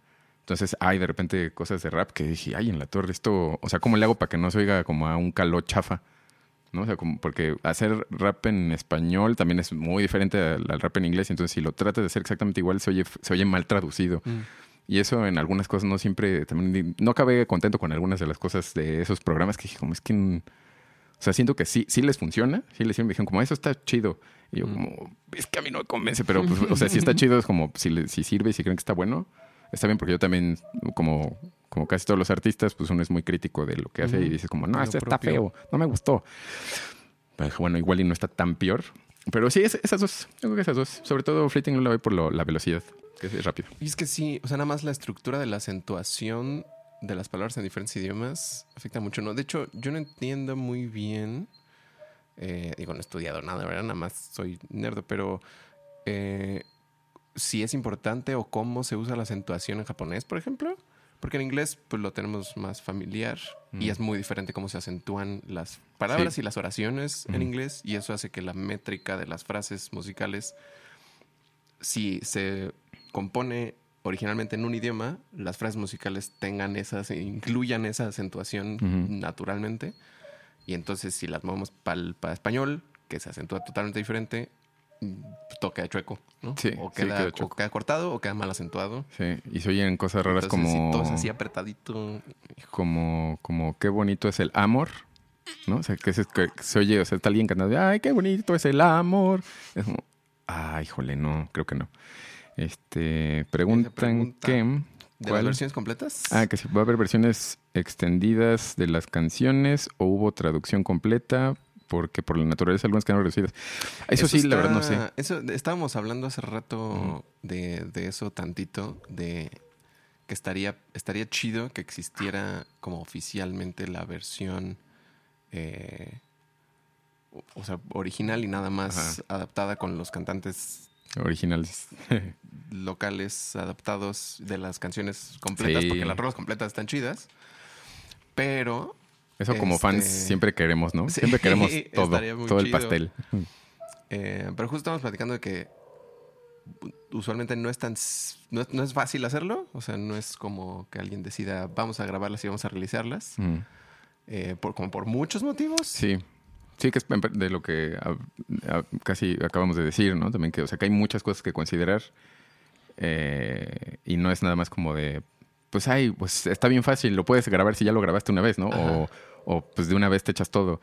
Entonces hay de repente cosas de rap que dije, ay, en la torre, esto, o sea, ¿cómo le hago para que no se oiga como a un caló chafa? ¿No? O sea, como, porque hacer rap en español también es muy diferente al, al rap en inglés. Entonces, si lo tratas de hacer exactamente igual, se oye, se oye mal traducido. Mm. Y eso en algunas cosas no siempre, también no acabé contento con algunas de las cosas de esos programas que dije, como es que, o sea, siento que sí, sí les funciona, sí les sirve, me dijeron como eso está chido. Y yo Mm. como, es que a mí no me convence, pero pues, o sea, si está *laughs* chido, es como, si, si sirve y si creen que está bueno, está bien, porque yo también, como, como casi todos los artistas, pues uno es muy crítico de lo que hace y Ujú. dices como, no, esto está feo, no me gustó. Dije, bueno, igual y no está tan peor. Pero sí, es- esas dos, yo creo que esas dos. Sobre todo Fleeting no la voy por lo- la velocidad, que es rápido. Y es que sí, o sea, nada más la estructura de la acentuación de las palabras en diferentes idiomas afecta mucho, ¿no? De hecho, yo no entiendo muy bien, eh, digo, no he estudiado nada, ¿verdad? Nada más soy nerdo, pero eh, si es importante o cómo se usa la acentuación en japonés, por ejemplo. Porque en inglés, pues lo tenemos más familiar y Mm. es muy diferente cómo se acentúan las palabras Sí. y las oraciones en Ujú. inglés y eso hace que la métrica de las frases musicales si se compone originalmente en un idioma, las frases musicales tengan esas, incluyan esa acentuación Ujú. naturalmente. Y entonces, si las movemos para español, que se acentúa totalmente diferente, toca chueco, ¿no? Sí, o sí, queda, queda o chueco. queda cortado o queda mal acentuado. Sí, y se oyen cosas raras Entonces, como... si todo es así apretadito. como, como qué bonito es el amor, ¿no? O sea, que se, que se oye, o sea, está alguien cantando, ay, qué bonito es el amor. Es como, ay, híjole, no, creo que no. Este, preguntan pregunta, que... ¿De las ¿cuál? versiones completas? Ah, que si va a haber versiones extendidas de las canciones o hubo traducción completa, porque por la naturaleza algunas quedaron reducidas. Eso, sí, la verdad no sé. Eso, estábamos hablando hace rato de, de eso tantito, de que estaría, estaría chido que existiera como oficialmente la versión, eh, o- o sea, original y nada más adaptada con los cantantes Originales. *laughs* locales adaptados de las canciones completas, Sí. porque las rolas completas están chidas, pero Eso como Este- fans siempre queremos, ¿no? Sí, Siempre queremos *laughs* todo, todo el pastel. Eh, pero justo estamos platicando de que usualmente no es tan no, es- no es fácil hacerlo. O sea, no es como que alguien decida vamos a grabarlas y vamos a realizarlas. Mm. eh, por, como por muchos motivos. Sí. Sí, que es de lo que casi acabamos de decir, ¿no? También que, o sea, que hay muchas cosas que considerar eh, y no es nada más como de, pues, ay, pues está bien fácil, lo puedes grabar si ya lo grabaste una vez, ¿no? O, o, pues de una vez te echas todo.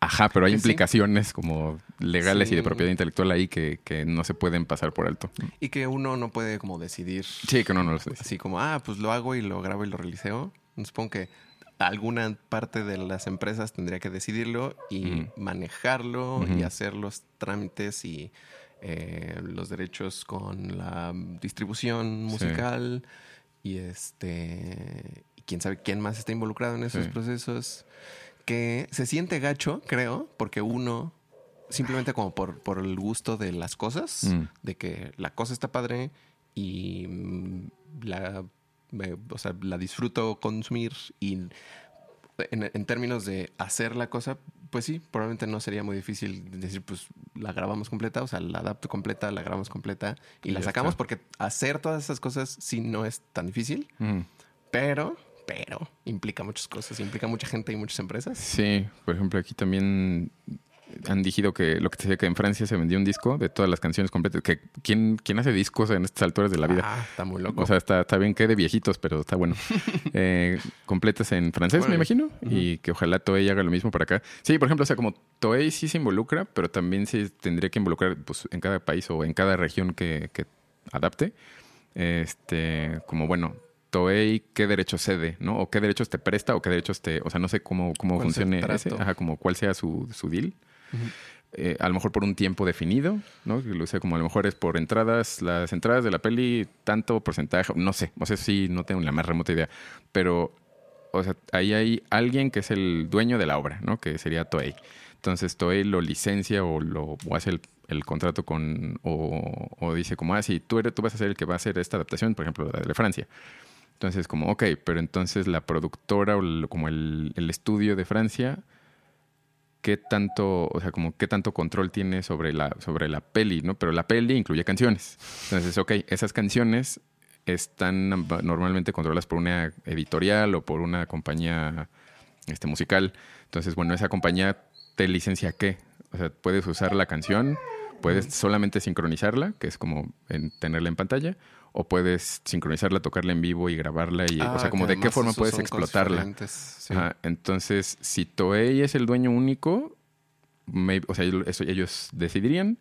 Ajá, pero hay sí. implicaciones como legales y de propiedad intelectual ahí que, que no se pueden pasar por alto. Y que uno no puede como decidir Sí, que no, no lo sé. así como, ah, pues lo hago y lo grabo y lo realiceo. Supongo que alguna parte de las empresas tendría que decidirlo y manejarlo y hacer los trámites y eh, los derechos con la distribución musical y este quién sabe quién más está involucrado en esos Sí. procesos que se siente gacho creo porque uno simplemente como por, por el gusto de las cosas Mm. de que la cosa está padre y mm, la, me- o sea, la disfruto consumir y en, en términos de hacer la cosa, pues sí, probablemente no sería muy difícil decir, pues la grabamos completa, o sea, la adapto completa, la grabamos completa y, Y la sacamos está. porque hacer todas esas cosas sí no es tan difícil, Mm. pero, pero implica muchas cosas, implica mucha gente y muchas empresas. Sí, por ejemplo, aquí también han dicho que lo que te decía que en Francia se vendió un disco de todas las canciones completas. Que ¿quién, quién hace discos en estas alturas de la vida? Ah, está muy loco. O sea, está, está bien que de viejitos, pero está bueno. *laughs* Eh, completas en francés, me imagino. Y que ojalá Toei haga lo mismo para acá. Sí, por ejemplo, o sea, como Toei sí se involucra, pero también se tendría que involucrar pues, en cada país o en cada región que, que adapte. Este, como bueno, Toei, ¿qué derechos cede? ¿No? O qué derechos te presta o qué derechos te. O sea, no sé cómo, cómo ¿Cuál es el funcione ese. Ajá, como cuál sea su, su deal. Eh, a lo mejor por un tiempo definido, ¿no? Lo sea como a lo mejor es por entradas, las entradas de la peli, tanto porcentaje, no sé, o sea, sí, no tengo la más remota idea, pero, o sea, ahí hay alguien que es el dueño de la obra, ¿no? Que sería Toei. Entonces Toei lo licencia o lo o hace el, el contrato con, o, o dice como, ah, sí, tú, eres, tú vas a ser el que va a hacer esta adaptación, por ejemplo, la de Francia. Entonces, como, ok, pero entonces la productora o el- como el, el estudio de Francia qué tanto, o sea, como qué tanto control tiene sobre la, sobre la peli, ¿no? Pero la peli incluye canciones. Entonces, ok, esas canciones están normalmente controladas por una editorial o por una compañía este, musical. Entonces, bueno, esa compañía te licencia qué? O sea, puedes usar la canción, puedes solamente sincronizarla, que es como en tenerla en pantalla, o puedes sincronizarla, tocarla en vivo y grabarla. Y, o Ah, sea, como que de qué forma puedes explotarla. sí. Ajá, entonces, si Toei es el dueño único, maybe- o sea, ellos- eso ellos decidirían.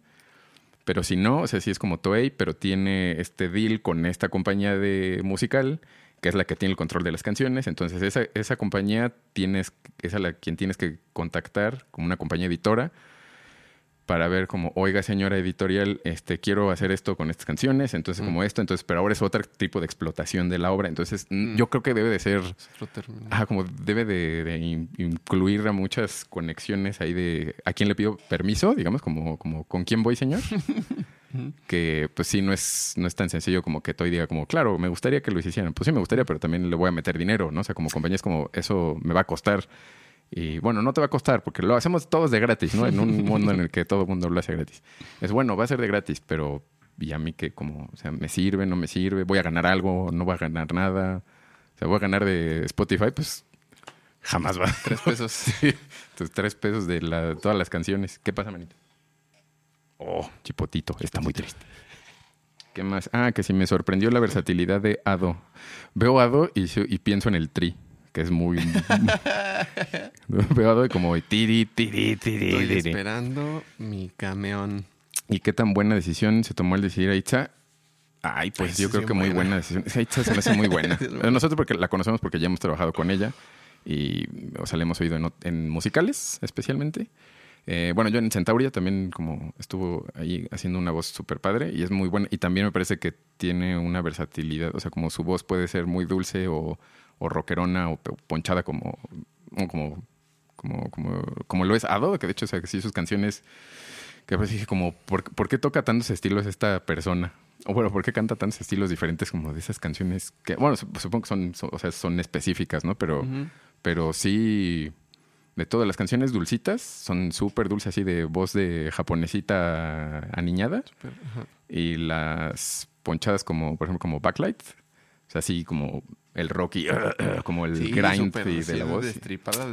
Pero si no, o sea, si es como Toei, pero tiene este deal con esta compañía de musical, que es la que tiene el control de las canciones. Entonces, esa, esa compañía tienes, es a la quien tienes que contactar como una compañía editora para ver como, oiga, señora editorial, este, quiero hacer esto con estas canciones, entonces Mm. como esto, entonces, pero ahora es otro tipo de explotación de la obra. Entonces, Mm. yo creo que debe de ser. Ajá, como debe de, de in- incluir a muchas conexiones ahí de a quién le pido permiso, digamos, como, como con quién voy, señor. *laughs* que pues sí, no es, no es tan sencillo como que Toy diga como, claro, me gustaría que lo hicieran. Pues sí, me gustaría, pero también le voy a meter dinero, ¿no? O sea, como compañías como, eso me va a costar. Y bueno, no te va a costar porque lo hacemos todos de gratis, ¿no? En un *laughs* mundo en el que todo el mundo lo hace gratis. Es bueno, va a ser de gratis, pero y a mí que como, o sea, me sirve, no me sirve, voy a ganar algo, no voy a ganar nada. O sea, voy a ganar de Spotify, pues jamás va. Tres *laughs* pesos. Sí. Tres pesos de la- todas las canciones. ¿Qué pasa, manita? Oh, Chipotito, está muy triste. ¿Qué más? Ah, que si me sorprendió la versatilidad de Ado. Veo Ado y, y pienso en el tri, que es muy... *laughs* Veo Ado y como tiri, tiri, tiri, Estoy tiri. esperando mi camión. ¿Y qué tan buena decisión se tomó el decidir a Itza? Ay, pues Ay, sí, yo creo que muy buena. decisión. Esa Itza se me hace muy *laughs* buena. Nosotros porque la conocemos porque ya hemos trabajado con ella y, o sea, la hemos oído en musicales especialmente. Eh, bueno, yo en Centauria también como estuvo ahí haciendo una voz súper padre y es muy buena. Y también me parece que tiene una versatilidad, o sea, como su voz puede ser muy dulce o, o rockerona o ponchada como, como, como, como, como lo es Ado, que de hecho, o sea, sí, sus canciones que pues dije como, ¿por, por qué toca tantos estilos esta persona? O bueno, ¿por qué canta tantos estilos diferentes como de esas canciones que, bueno, sup- supongo que son, son- o sea, son específicas, ¿no? Pero, pero sí, de todas las canciones dulcitas, son súper dulces así de voz de japonesita aniñada. Ajá. Y las ponchadas como, por ejemplo, como Backlight. O sea, así como el rock y *clears throat* como el Sí, grind súper, y de así la voz.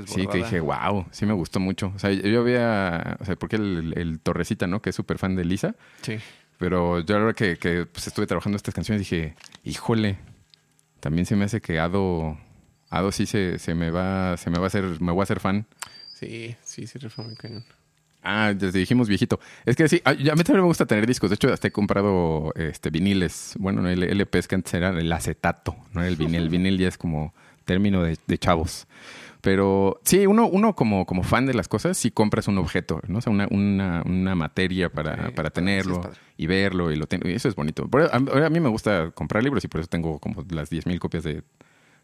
Sí, que dije, wow, sí me gustó mucho. O sea, yo había, o sea, porque el, el Torrecita, ¿no? Que es súper fan de Lisa. Sí. Pero yo ahora que, que, pues, estuve trabajando estas canciones dije, híjole, también se me hace que Ado, Ado sí se, se me va, se me va a hacer, me voy a hacer fan. Sí, sí, sí, fue muy cañón. Ah, desde dijimos viejito. Es que sí, a, a mí también me gusta tener discos. De hecho, hasta he comprado este viniles. Bueno, no, LPs que antes era el acetato, no era el vinil. El vinil ya es como término de, de chavos. Pero sí, uno, uno como, como fan de las cosas, sí compras un objeto, ¿no? O sea, una, una, una materia para, Sí, para tenerlo sí y verlo y lo tengo. Y eso es bonito. Por- a, a mí me gusta comprar libros y por eso tengo como las 10.000 copias de,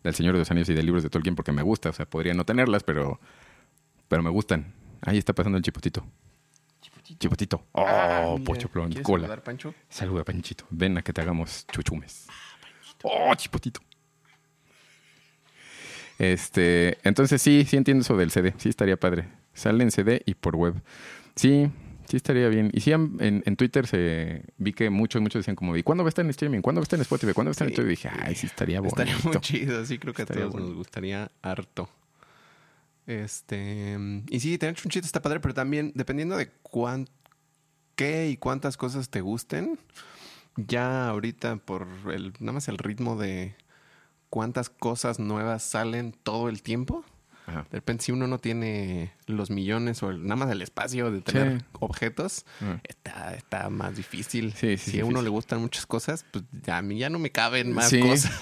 del Señor de los Anillos y de libros de Tolkien porque me gusta. O sea, podría no tenerlas, pero, pero me gustan. Ahí está pasando el chipotito. Chipotito. Oh, Ah, mira, pochoplón. ¿quieres Cola. saludar, Pancho? Saluda, Panchito. Ven a que te hagamos chuchumes. Oh, chipotito. Este, entonces sí, sí entiendo eso del CD. Sí estaría padre. Sale en CD y por web. Sí, sí estaría bien. Y sí, en, en Twitter se vi que muchos, muchos decían como, ¿y cuándo va a estar en streaming? ¿Cuándo va a estar en Spotify? ¿Cuándo va a estar en YouTube? Y dije, ay, sí estaría bonito. Estaría muy chido, sí, creo que a todos bueno. nos gustaría harto. Este, y sí, tener chunchito está padre, pero también dependiendo de cuán, qué y cuántas cosas te gusten, ya ahorita por el, nada más el ritmo de cuántas cosas nuevas salen todo el tiempo, Ajá. de repente si uno no tiene los millones o el- nada más el espacio de tener Sí. objetos, está, está más difícil. Sí, sí, si a uno le gustan muchas cosas, pues ya a mí ya no me caben más cosas.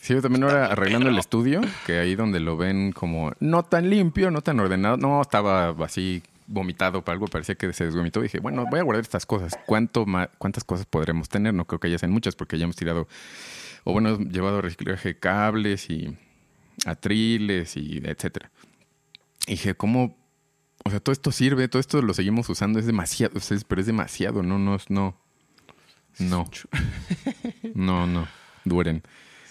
Sí, yo también *laughs* ahora arreglando el estudio, que ahí donde lo ven como no tan limpio, no tan ordenado, no, estaba así vomitado para algo, parecía que se desvomitó. Dije, bueno, voy a guardar estas cosas. ¿Cuánto ¿Cuántas cosas podremos tener? No creo que haya sean muchas porque ya hemos tirado, o bueno, hemos llevado reciclaje de cables y atriles y etcétera. Y dije, ¿cómo? O sea, todo esto sirve, todo esto lo seguimos usando, es demasiado, o sea, es- pero es demasiado, no, no, no. No. *laughs* No, no. Duren.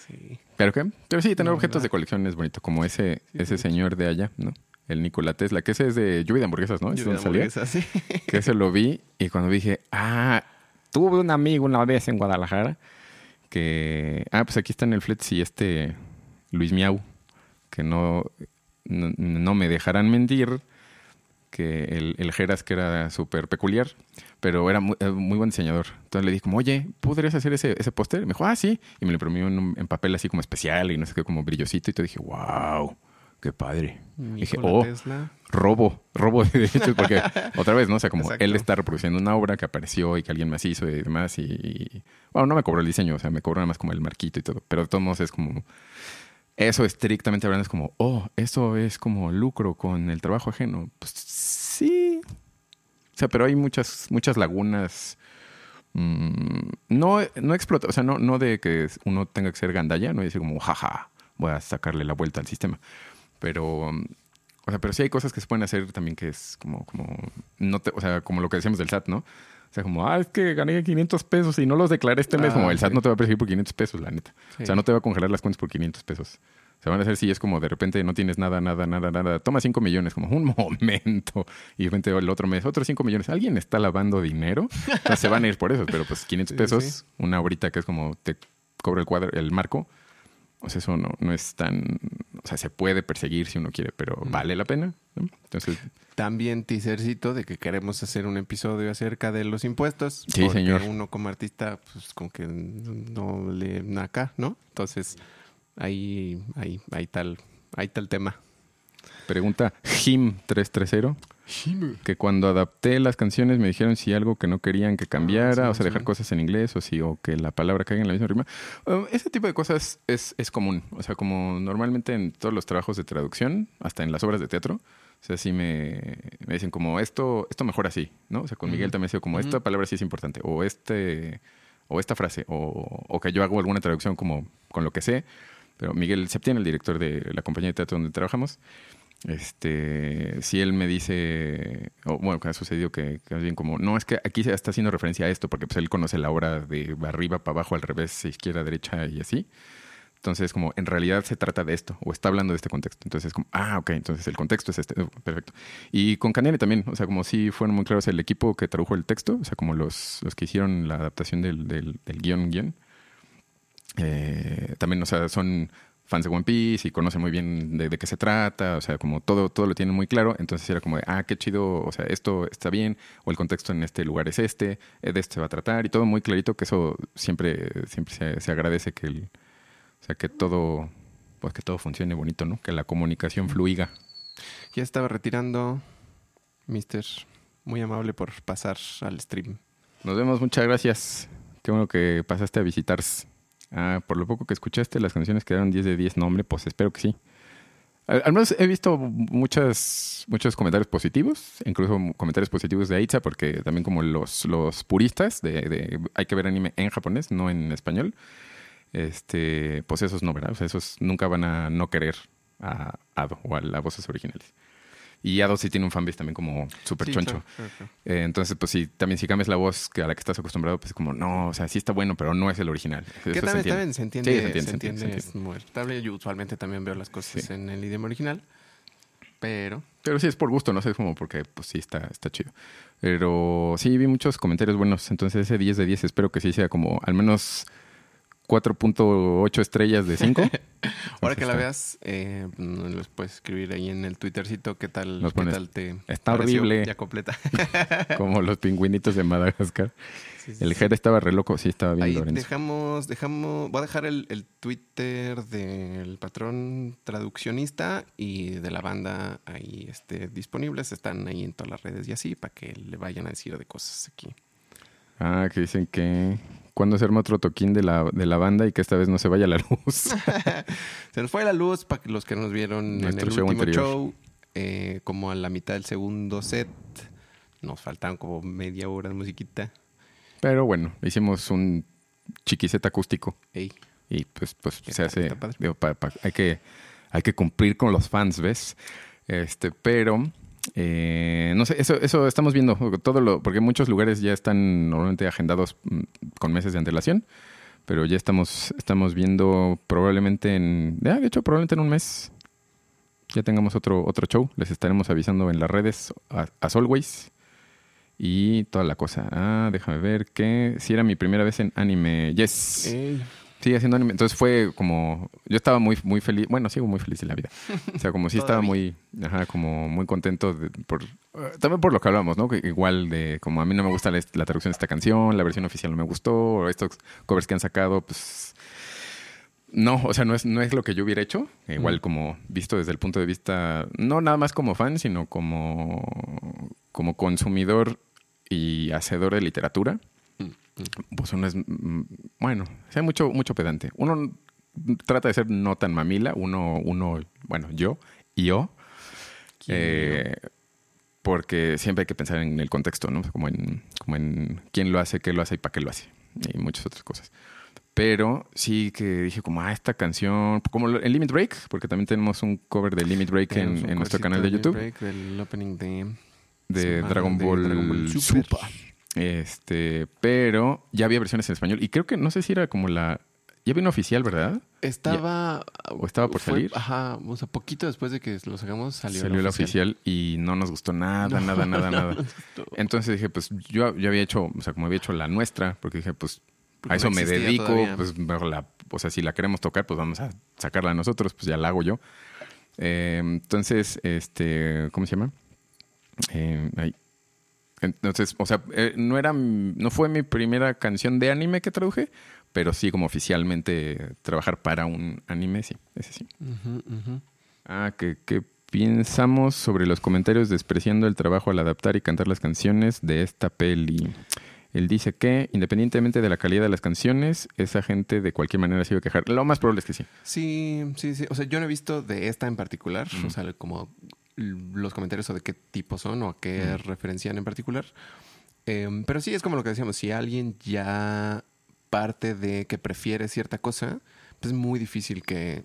Sí. ¿Pero qué? Pero sí, tener No, objetos ¿verdad? de colección es bonito, como ese, Sí, ese sí. señor de allá, ¿no? El Nikola Tesla, que ese es de lluvia de hamburguesas, ¿no? ¿Es Lluvia de hamburguesas, sí. *laughs* Que ese lo vi y cuando dije, ah, tuve un amigo una vez en Guadalajara que, ah, pues aquí está en el Flex y este Luis Miau, que no, no, no me dejarán mentir, que el, el Geras que era súper peculiar, pero era muy, eh, muy buen diseñador. Entonces le dije como, oye, ¿podrías hacer ese, ese póster? Me dijo, ah, sí. Y me lo imprimió en, papel así como especial y no sé qué, como brillosito. Y te dije, wow, qué padre. Dije, oh, Tesla. robo, robo de derechos, porque *laughs* otra vez, ¿no? O sea, como Exacto. él está reproduciendo una obra que apareció y que alguien más hizo y demás. Y, y- bueno, no me cobró el diseño, o sea, me cobró nada más como el marquito y todo. Pero de todos modos es como. Eso estrictamente hablando es como, oh, eso es como lucro con el trabajo ajeno. Pues sí. O sea, pero hay muchas, muchas lagunas. mm, no, no explota, o sea, no, no de que uno tenga que ser gandalla, no decir como, jaja, voy a sacarle la vuelta al sistema. Pero, o sea, pero sí hay cosas que se pueden hacer también que es como, como, no te, o sea, como lo que decíamos del SAT, ¿no? Sea, como, ah, es que gané 500 pesos y no los declaré este mes. Ah, como el SAT sí. no te va a perseguir por 500 pesos, la neta. Sí. O sea, no te va a congelar las cuentas por 500 pesos. Se van a hacer si es como de repente no tienes nada, nada, nada, nada. Toma 5 millones, como un momento. Y de repente el otro mes, otros 5 millones. ¿Alguien está lavando dinero? Entonces se van a ir por eso, pero pues 500 *laughs* Sí, pesos, sí. una horita que es como te cobra el cuadro, el marco. O sea, eso no, no es tan... O sea, se puede perseguir si uno quiere, pero vale la pena. ¿no? Entonces, También teasercito de que queremos hacer un episodio acerca de los impuestos. Sí, porque señor. uno como artista, pues como que no le acá, ¿no? Entonces, ahí, ahí, ahí tal, ahí tal tema. pregunta Jim330 que cuando adapté las canciones me dijeron si algo que no querían que cambiara, Ah, sí, o sea, dejar sí. cosas en inglés, o si, o que la palabra caiga en la misma rima. Um, ese tipo de cosas es, es común. O sea, como normalmente en todos los trabajos de traducción, hasta en las obras de teatro, o sea, sí me, me dicen como esto, esto mejor así, ¿no? O sea, con Miguel también ha sido como esta palabra sí es importante, o este, o esta frase, o, o que yo hago alguna traducción como con lo que sé. Pero Miguel Septién, el director de la compañía de teatro donde trabajamos, este, si él me dice, o bueno, que ha sucedido que, que bien como, no, es que aquí se está haciendo referencia a esto, porque pues él conoce la obra de arriba para abajo, al revés, izquierda, derecha y así. Entonces, como en realidad se trata de esto, o está hablando de este contexto. Entonces, como, ah, ok, entonces el contexto es este. Uh, perfecto. Y con Canele también, o sea, como si fueron muy claros el equipo que tradujo el texto, o sea, como los, los que hicieron la adaptación del, del, del guion, guion. Eh, también, o sea, son fans de One Piece y conocen muy bien de, de qué se trata, o sea, como todo, todo lo tienen muy claro, entonces era como de, ah, qué chido, o sea, esto está bien, o el contexto en este lugar es este, eh, de este se va a tratar, y todo muy clarito, que eso siempre, siempre se, se agradece que el, o sea, que todo, pues que todo funcione bonito, ¿no? Que la comunicación fluiga. Ya estaba retirando, Mister. Muy amable por pasar al stream. Nos vemos, muchas gracias. Qué bueno que pasaste a visitar. Ah, por lo poco que escuchaste, las canciones quedaron 10 de 10. No, hombre, pues espero que sí. Al, menos he visto muchas, muchos comentarios positivos, incluso comentarios positivos de Aitza, porque también como los, los puristas de, de hay que ver anime en japonés, no en español, este, pues esos no, ¿verdad? Esos nunca van a no querer a Ado o a las voces originales. Y Ado sí tiene un fanbase también como súper Sí, choncho. claro, claro, claro. Eh, entonces, pues sí, también si cambias la voz que a la que estás acostumbrado, pues como, no, o sea, sí está bueno, pero no es el original. Que también, se entiende, Sí, se se entiende, se entiende, es muy. Yo usualmente también veo las cosas Sí. en el idioma original, pero Pero sí es por gusto, no sé, es como porque pues sí está, está chido. Pero sí vi muchos comentarios buenos, entonces ese 10 de 10 espero que sí sea como al menos 4.8 estrellas de 5. *laughs* ahora que la veas, eh, nos los puedes escribir ahí en el Twittercito qué tal, Nos qué pones, tal te "Está horrible". ya completa. *laughs* como los pingüinitos de Madagascar. Sí, sí, El sí. head estaba re loco, sí estaba bien Ahí Lorenzo. dejamos, dejamos, voy a dejar el, el Twitter del patrón traduccionista y de la banda ahí este, disponibles. Están ahí en todas las redes y así para que le vayan a decir de cosas aquí. Ah, que dicen que cuando se arma otro toquín de la, de la banda y que esta vez no se vaya la luz. *laughs* Se nos fue la luz para los que nos vieron Nuestro en el show último anterior. show, eh, como a la mitad del segundo set. Nos faltaban como media hora de musiquita. Pero bueno, hicimos un chiquiset acústico. Ey, Y pues, pues se hace. está padre. digo, pa- pa- hay, que, hay que cumplir con los fans, ¿ves? Este, pero. Eh, no sé, eso, eso estamos viendo. Todo porque muchos lugares ya están normalmente agendados mm, con meses de antelación. Pero ya estamos, estamos viendo probablemente en. De hecho, probablemente en un mes. Ya tengamos otro, otro show. Les estaremos avisando en las redes as always. Y toda la cosa. Ah, déjame ver que si era mi primera vez en anime. Yes. Sigue haciendo anime. Entonces fue como. Yo estaba muy, muy feliz. Bueno, sigo muy feliz en la vida. O sea, como si estaba muy. Ajá, como muy contento. de- por, eh, también por lo que hablamos, ¿no? Que igual de. Como a mí no me gusta la, la traducción de esta canción, la versión oficial no me gustó, o estos covers que han sacado, pues. No, o sea, no es, no es lo que yo hubiera hecho. Igual Mm. como visto desde el punto de vista. No nada más como fan, sino como. Como consumidor y hacedor de literatura pues uno es, mm, bueno, sea, mucho, mucho pedante. Uno trata de ser no tan mamila, uno, uno, bueno, yo y yo, ¿Quién eh, porque siempre hay que pensar en el contexto, ¿no? Como en, como en quién lo hace, qué lo hace y para qué lo hace, y muchas otras cosas. Pero sí que dije como, ah, esta canción, como en Limit Break, porque también tenemos un cover de Limit Break en, nuestro canal de YouTube Break del opening de... de Dragon de Ball, Dragon Ball Super. Super. Este, pero ya había versiones en español y creo que no sé si era como la ya vino oficial, ¿verdad? Estaba... ¿O estaba por fue- salir? Ajá, o sea, poquito después de que lo sacamos salió, Salió, la oficial y no nos gustó nada, nada, nada, *laughs* nada. Entonces dije, pues yo, yo había hecho, o sea, como había hecho la nuestra, porque dije, pues a eso no me dedico, todavía. pues la, o sea, si la queremos tocar, pues vamos a sacarla nosotros, pues ya la hago yo. Eh, entonces, este, ¿cómo se llama? Eh, ahí. Entonces, o sea, eh, no era, no fue mi primera canción de anime que traduje, pero sí como oficialmente trabajar para un anime, sí, ese sí. Ah, que, que pensamos sobre los comentarios despreciando el trabajo al adaptar y cantar las canciones de esta peli. Él dice que, independientemente de la calidad de las canciones, esa gente de cualquier manera se iba a quejar. Lo más probable es que sí. Sí, sí, sí. O sea, yo no he visto de esta en particular, o sea, como los comentarios o de qué tipo son o a qué referencian en particular. Em, pero sí, es como lo que decíamos, si alguien ya parte de que prefiere cierta cosa, pues es muy difícil que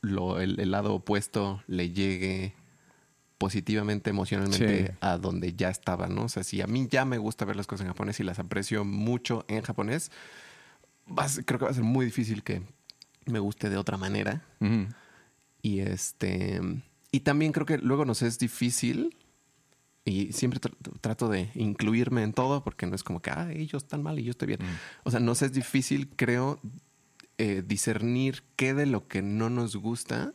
lo, el, lado opuesto le llegue positivamente, emocionalmente a donde ya estaba, ¿no? O sea, si a mí ya me gusta ver las cosas en japonés y las aprecio mucho en japonés, creo que va a ser muy difícil que me guste de otra manera. Y este. Y también creo que luego nos es difícil. Y siempre trato de incluirme en todo porque no es como que, ah, ellos están mal y yo estoy bien. O sea, nos es difícil, creo, eh, discernir qué de lo que no nos gusta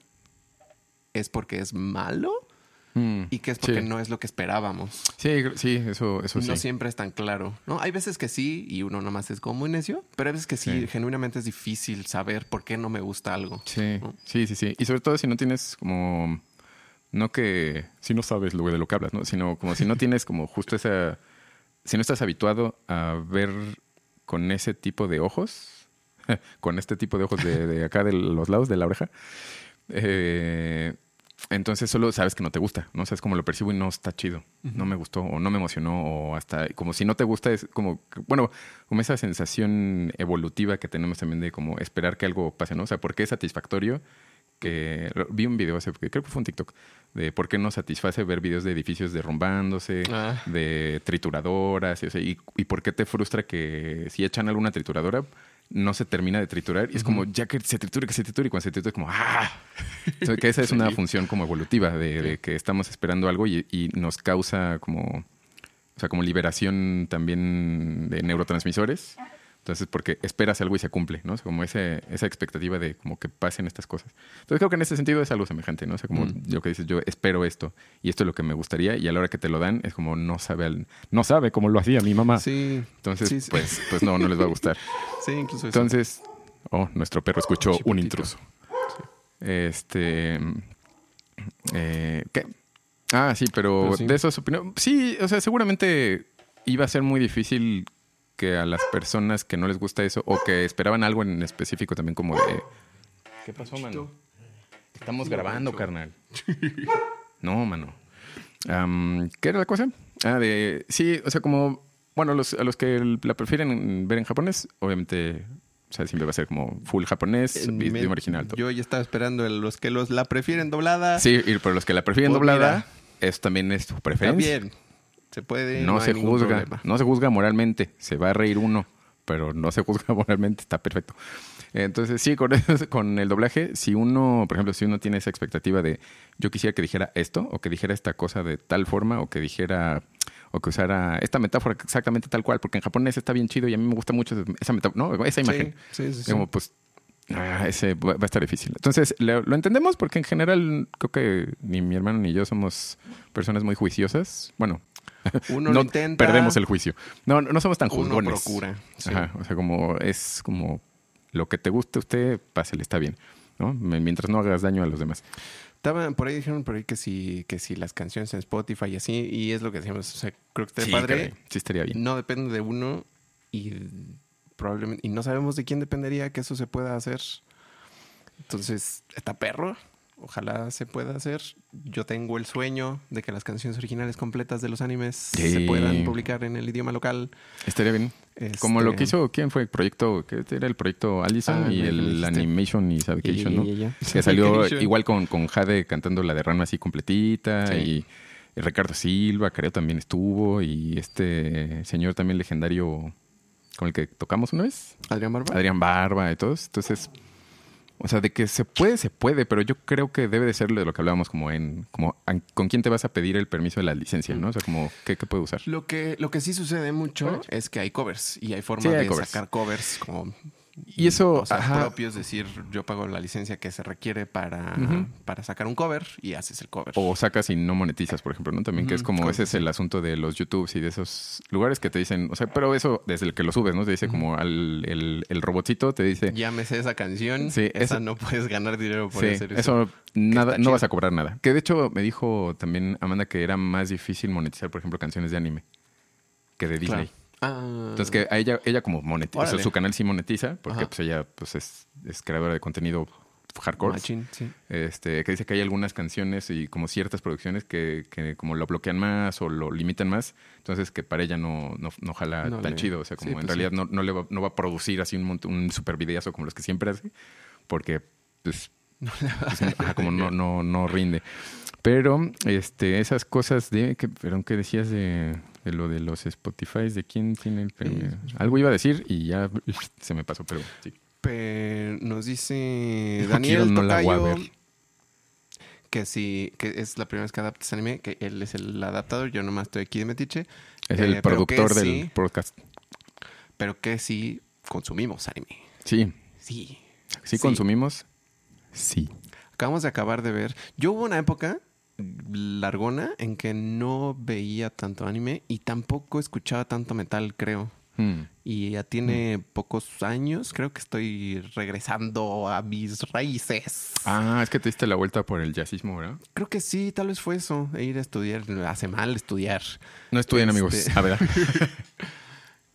es porque es malo mm, y qué es porque no es lo que esperábamos. Sí, sí, eso, eso no siempre es tan claro. ¿no? Hay veces que sí y uno nomás es como muy necio, pero hay veces que sí, genuinamente es difícil saber por qué no me gusta algo. Sí, sí, sí, sí. Y sobre todo si no tienes como... No que... Si no sabes lo de lo que hablas, ¿no? Sino como si no *laughs* tienes como justo esa... Si no estás habituado a ver con ese tipo de ojos, *laughs* con este tipo de ojos de, acá de los lados de la oreja. Eh, entonces solo sabes que no te gusta, ¿no? Sabes cómo lo percibo y no está chido. No me gustó o no me emocionó o hasta como si no te gusta es como, bueno, como esa sensación evolutiva que tenemos también de como esperar que algo pase, ¿no? O sea, ¿por qué es satisfactorio? Que vi un video hace, creo que fue un TikTok, de por qué no satisface ver videos de edificios derrumbándose, ah. de trituradoras, y, o sea, y, y por qué te frustra que si echan alguna trituradora, no se termina de triturar y es como ya que se triture, que se triture y cuando se tritura es como ¡ah! que esa es *laughs* una función como evolutiva de, que estamos esperando algo y, y, nos causa como, o sea, como liberación también de neurotransmisores entonces, porque esperas algo y se cumple, ¿no? como ese, esa expectativa de como que pasen estas cosas. Entonces, creo que en ese sentido es algo semejante, ¿no? O sea, como mm. lo que dices, yo espero esto y esto es lo que me gustaría y a la hora que te lo dan es como no sabe, no sabe cómo lo hacía mi mamá. Sí. Entonces, Pues, pues no, no les va a gustar. *laughs* sí, incluso Entonces, oh, nuestro perro escuchó un intruso. Este... Eh, ¿Qué? Ah, sí, pero, de eso opinión. Sí, o sea, seguramente iba a ser muy difícil que a las personas que no les gusta eso o que esperaban algo en específico también como de... ¿Qué pasó, mano? Estamos grabando, carnal. No, mano. ¿Qué era la cosa? Ah, de... Sí, o sea, como... Bueno, los, a los que la prefieren ver en japonés, obviamente o sea, siempre va a ser como full japonés, idioma original. Yo ya estaba esperando los que los la prefieren doblada. Sí, y por los que la prefieren pues doblada, eso también es tu preferencia. También. Se puede. No, se juzga. No se juzga moralmente. Se va a reír uno, pero no se juzga *laughs* moralmente. Está perfecto. Entonces, sí, con, *laughs* con el doblaje, si uno, por ejemplo, si uno tiene esa expectativa de yo quisiera que dijera esto, o que dijera esta cosa de tal forma, o que dijera, o que usara esta metáfora exactamente tal cual, porque en japonés está bien chido y a mí me gusta mucho esa metáfora, ¿no? Esa imagen. Sí, sí, sí. Como, pues, ah, ese va a estar difícil. Entonces, lo, lo, entendemos porque en general creo que ni mi hermano ni yo somos personas muy juiciosas. Bueno, uno *laughs* no intenta. Perdemos el juicio. No, no somos tan juzgones. Uno procura. Ajá, o sea, como es como lo que te guste a usted, pásale, está bien. ¿no? Mientras no hagas daño a los demás. Estaban, por ahí dijeron por ahí que si, que si las canciones en Spotify y así, y es lo que decíamos. O sea, creo que está padre. sí, estaría bien. No depende de uno y probablemente, y no sabemos de quién dependería que eso se pueda hacer. Entonces, está perro. Ojalá se pueda hacer. Yo tengo el sueño de que las canciones originales completas de los animes se puedan publicar en el idioma local. Estaría bien. Como lo que este, hizo, ¿quién fue el proyecto? que era el proyecto Allison ah, y el Animation y Sabication, ¿no? Que *laughs* salió igual con, con Jade cantando la de así completita y Ricardo Silva creo también estuvo y este señor también legendario con el que tocamos una vez. Adrián Barba. Adrián Barba y todos. Entonces, o sea, de que se puede, se puede, pero yo creo que debe de ser de lo que hablábamos como en, como con quién te vas a pedir el permiso de la licencia, ¿no? O sea, como qué, qué puede usar. Lo que, lo que sí sucede mucho es que hay covers y hay formas de sacar covers como Y eso, o sea, ajá. propio, es decir, yo pago la licencia que se requiere para, para sacar un cover y haces el cover. O sacas y no monetizas, por ejemplo, ¿no? También que es como, ese es el asunto de los YouTubes y de esos lugares que te dicen, o sea, pero eso desde el que lo subes, ¿no? Te dice como al, el, el robotcito, te dice, Llámese esa canción, Sí, esa no puedes ganar dinero por sí, hacer eso. eso nada, no chido. vas a cobrar nada. Que de hecho me dijo también Amanda que era más difícil monetizar, por ejemplo, canciones de anime que de Disney. Claro. Ah, Entonces que a ella, ella como monetiza, Órale. su canal sí monetiza, porque Ajá. pues ella pues es, es creadora de contenido hardcore. sí. Este, que dice que hay algunas canciones y como ciertas producciones que, que como lo bloquean más o lo limitan más, entonces que para ella no, no, no jala No tan le- chido. O sea, sí, como en pues realidad no, no le va, no va a producir así un, un super videazo como los que siempre hace, porque pues, *laughs* pues, ajá, como no, *laughs* no, no rinde. Pero este, esas cosas de que, perdón, ¿qué decías de, de lo de los Spotify? ¿De quién tiene el premio? Algo iba a decir y ya *laughs* se me pasó, pero sí. Pe- nos dice Daniel no la voy a Tocayo ver. que sí, que es la primera vez que adaptas anime, que él es el adaptador, yo nomás estoy aquí de metiche, Es Eh, el pero que productor del sí. podcast. pero que sí consumimos anime. Sí, Sí. sí, Sí. consumimos. Sí. Acabamos de acabar de ver. Yo hubo una época largona en que no veía tanto anime y tampoco escuchaba tanto metal, creo. Hmm. Y ya tiene pocos años, creo que estoy regresando a mis raíces. Ah, es que te diste la vuelta por el jazzismo, ¿verdad? Creo que sí, tal vez fue eso, e ir a estudiar. Hace mal estudiar. No estudien, Este- amigos. A ver.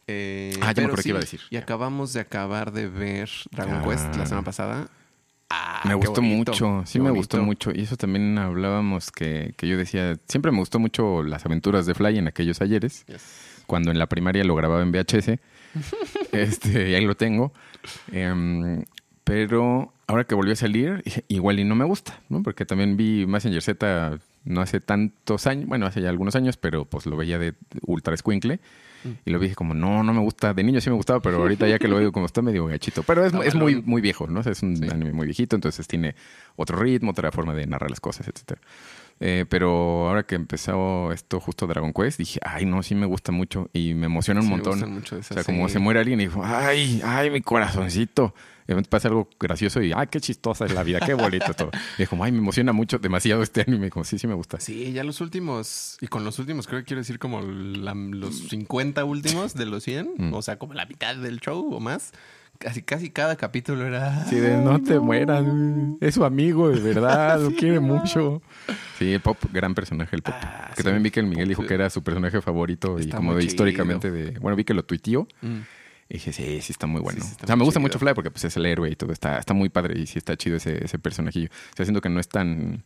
Eh, *laughs* Ah, ya me qué iba a decir. Y acabamos de acabar de ver Dragon Ah. Quest la semana pasada. Ah, me gustó bonito, mucho. Sí, me bonito. gustó mucho. Y eso también hablábamos que, que yo decía. Siempre me gustó mucho las aventuras de Fly en aquellos ayeres. Yes. Cuando en la primaria lo grababa en VHS. *laughs* este, y ahí lo tengo. Em, pero ahora que volvió a salir, igual y no me gusta, ¿no? Porque también vi Messenger Z no hace tantos años, bueno, hace ya algunos años, pero pues lo veía de ultra escuincle. Y lo dije como, no, no me gusta. De niño sí me gustaba, pero ahorita ya que lo veo como está medio gachito. Pero es, es muy, muy viejo, ¿no? O sea, es un Sí. anime muy viejito, entonces tiene otro ritmo, otra forma de narrar las cosas, etcétera. Eh, pero ahora que empezó esto justo Dragon Quest, dije, ay, no, sí me gusta mucho y me emociona un Sí, me montón. gustan mucho de O esas, sea, como se muere alguien y dijo, ay, ay, mi corazoncito. Y pasa algo gracioso y, ay, qué chistosa es la vida, qué bonito todo. Y como, ay, me emociona mucho, demasiado este anime. Como, sí, sí me gusta. Sí, ya los últimos, y con los últimos creo que quiero decir como la- los 50 últimos de los 100, Mm. o sea, como la mitad del show o más. Casi, casi cada capítulo era... Sí, de no "Ay, te mueras, güey. es su amigo, de verdad, *laughs* lo quiere mucho. Sí, el Pop, gran personaje el Pop. Ah, que sí, también vi que el Miguel Pop. dijo que era su personaje favorito y como de históricamente de... Bueno, vi que lo tuiteó Mm. y dije, sí, sí está muy bueno. Sí, sí está o sea, me gusta chido. mucho Fly porque pues es el héroe y todo, está, está muy padre y sí está chido ese, ese personajillo. O sea, siento que no es tan,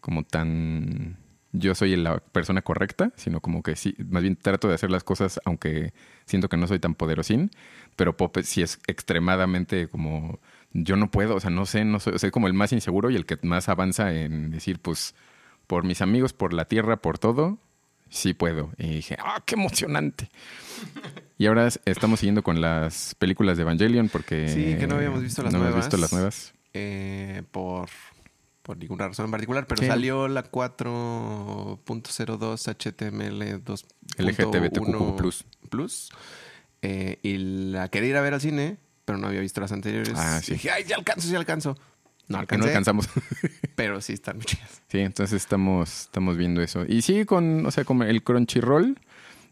como tan... Yo soy la persona correcta, sino como que sí, más bien trato de hacer las cosas aunque siento que no soy tan poderosín, pero Pop sí es extremadamente como yo no puedo, o sea, no sé, no soy, o sea, como el más inseguro y el que más avanza en decir, pues, por mis amigos, por la tierra, por todo, sí puedo. Y dije, ¡ah, qué emocionante! Y ahora es- estamos siguiendo con las películas de Evangelion porque... Sí, que no habíamos visto las no nuevas. hemos visto las nuevas. Eh, por, por ninguna razón en particular, pero Sí. salió la 4.02 HTML 2. LGTBTQ+. Plus. Plus. Eh, y la quería ir a ver al cine, pero no había visto las anteriores. Ah, sí. Y dije, ay, ya alcanzo, ya alcanzo. No alcancé, no alcanzamos. *laughs* pero sí están muy chidas. Sí, entonces estamos, estamos viendo eso. Y sí, con, o sea, como el Crunchyroll,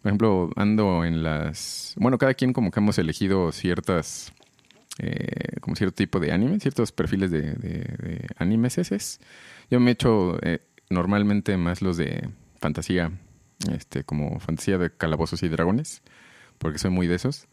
por ejemplo, ando en las. Bueno, cada quien como que hemos elegido ciertas. eh, como cierto tipo de anime, ciertos perfiles de, de, de animes eses. Yo me he hecho eh, normalmente más los de fantasía, este, como fantasía de calabozos y dragones, porque soy muy de esos.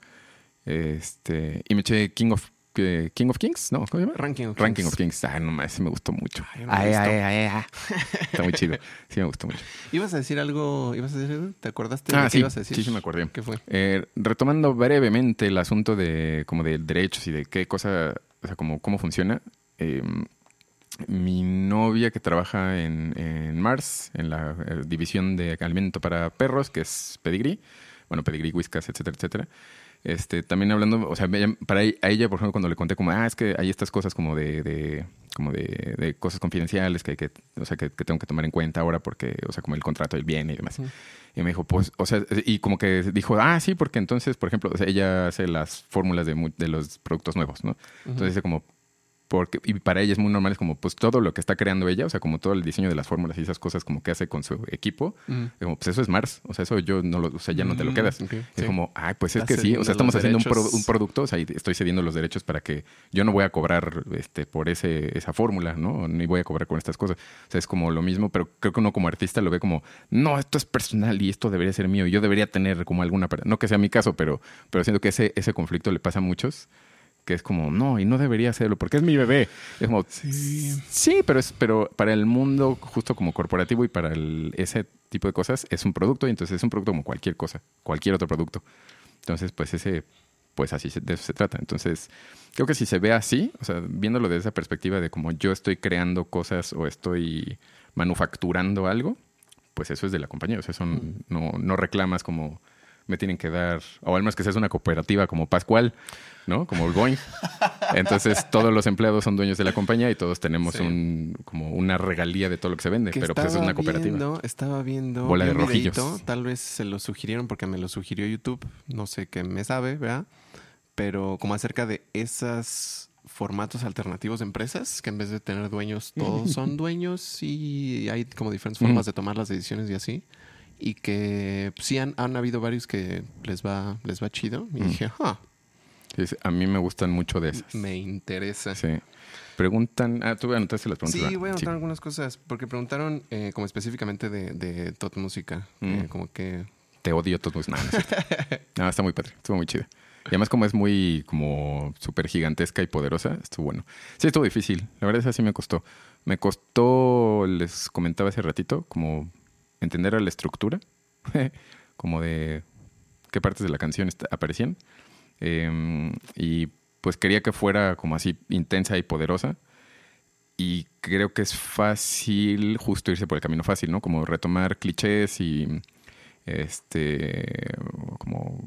Este, y me eché King of eh, King of Kings, ¿no? ¿Cómo se llama? Ranking of Ranking Kings. of Kings. Ah, no más, ese me gustó mucho. Ay, no he visto. Está muy chido. Sí, me gustó mucho. *laughs* ¿Ibas a decir algo? ¿Ibas a decir algo? ¿Te acordaste de Ah, que sí, ibas a decir? sí, sí me acordé. ¿Qué fue? Eh, retomando brevemente el asunto de como de derechos y de qué cosa, o sea, como cómo funciona. eh, mi novia que trabaja en, en Mars, en la eh, división de alimento para perros, que es Pedigree, bueno, Pedigree, Whiskas, etcétera, etcétera. Este, también hablando, o sea, ella- para e- a ella, por ejemplo, cuando le conté como, ah, es que hay estas cosas como de, de como de, de cosas confidenciales que, hay que o sea, que, que tengo que tomar en cuenta ahora porque, o sea, como el contrato del bien y demás. Y me dijo, pues, o sea, y como que dijo, ah, sí, porque entonces, por ejemplo, o sea, ella hace las fórmulas de, de los productos nuevos, ¿no? Entonces dice como, porque, y para ella es muy normal, es como, pues todo lo que está creando ella, o sea, como todo el diseño de las fórmulas y esas cosas como que hace con su equipo, es como, pues eso es Mars, o sea, eso yo no lo, o sea, ya no te lo Mm, quedas. Es sí. como, ay, pues es que sí, o sea, estamos haciendo un, pro- un producto, o sea, y estoy cediendo los derechos para que yo no voy a cobrar este, por ese, esa fórmula, ¿no? Ni voy a cobrar con estas cosas. O sea, es como lo mismo, pero creo que uno como artista lo ve como, no, esto es personal y esto debería ser mío. y Yo debería tener como alguna, no que sea mi caso, pero, pero siento que ese, ese conflicto le pasa a muchos, que es como, no, y no debería hacerlo, porque es mi bebé. Es como, Sí. Sí, pero es, pero para el mundo justo como corporativo y para el- ese tipo de cosas es un producto y entonces es un producto como cualquier cosa, cualquier otro producto. Entonces, pues ese, pues así se- de eso se trata. Entonces, creo que si se ve así, o sea, viéndolo desde esa perspectiva de como yo estoy creando cosas o estoy manufacturando algo, pues eso es de la compañía. O sea, eso no, no reclamas como me tienen que dar, o al menos que seas una cooperativa como Pascual, ¿no? Como el Boeing. Entonces todos los empleados son dueños de la compañía y todos tenemos Sí. un como una regalía de todo lo que se vende, Que pero pues eso es una cooperativa. Viendo, estaba viendo Bola de un rojillos. tal vez se lo sugirieron porque me lo sugirió YouTube, no sé qué me sabe, ¿verdad? Pero como acerca de esos formatos alternativos de empresas, que en vez de tener dueños, todos *laughs* son dueños y hay como diferentes Mm. formas de tomar las decisiones y así. Y que pues, sí han, han habido varios que les va, les va chido. Y Mm. dije, ah, Sí, sí, a mí me gustan mucho de esas. me interesa. Sí. Preguntan, ah, tú anotaste las preguntas. Sí, voy a anotar algunas cosas, porque preguntaron eh, como específicamente de, de Tot Música, eh, Mm. como que... Te odio todos. No, no, cierto. *laughs* No, está muy padre. Estuvo muy chida. Y además como es muy como súper gigantesca y poderosa, estuvo bueno. Sí, estuvo difícil. La verdad es que sí me costó. Me costó, les comentaba hace ratito, como entender la estructura, *laughs* como de qué partes de la canción aparecían. Eh, y pues quería que fuera como así intensa y poderosa. Y creo que es fácil justo irse por el camino fácil, ¿no? Como retomar clichés y este como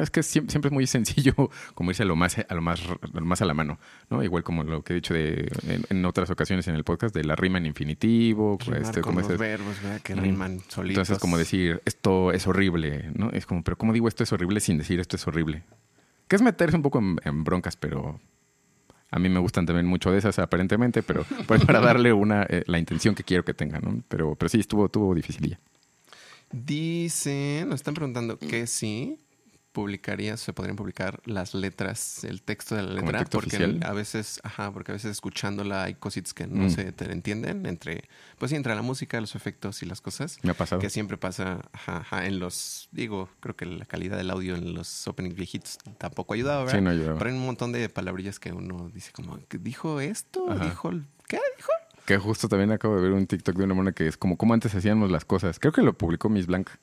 es que siem- siempre, es muy sencillo *laughs* como irse a lo más a lo más a lo más a la mano no igual como lo que he dicho de en, en otras ocasiones en el podcast de la rima en infinitivo Rimar este, con como los ese- verbos, ¿verdad? Que Mm. riman solitos. entonces como decir esto es horrible no es como pero cómo digo esto es horrible sin decir esto es horrible que es meterse un poco en, en broncas pero a mí me gustan también mucho de esas aparentemente pero *laughs* pues para darle una eh, la intención que quiero que tenga no pero pero sí estuvo estuvo dificililla Dicen, nos están preguntando que si publicarías, se podrían publicar las letras, el texto de la ¿Como el letra, texto porque oficial? a veces, ajá, porque a veces escuchándola hay cositas que no Mm. se te entienden entre, pues sí, entre la música, los efectos y las cosas. me ha pasado Que siempre pasa ajá, ajá, en los, digo, creo que la calidad del audio en los openings viejitos tampoco ayudaba, ¿verdad? sí no ayudaba. Pero hay un montón de palabrillas que uno dice como, ¿dijo esto? Ajá. ¿Dijo qué? ¿Dijo? Que justo también acabo de ver un TikTok de una mona que es como cómo antes hacíamos las cosas. Creo que lo publicó Miss Blanca.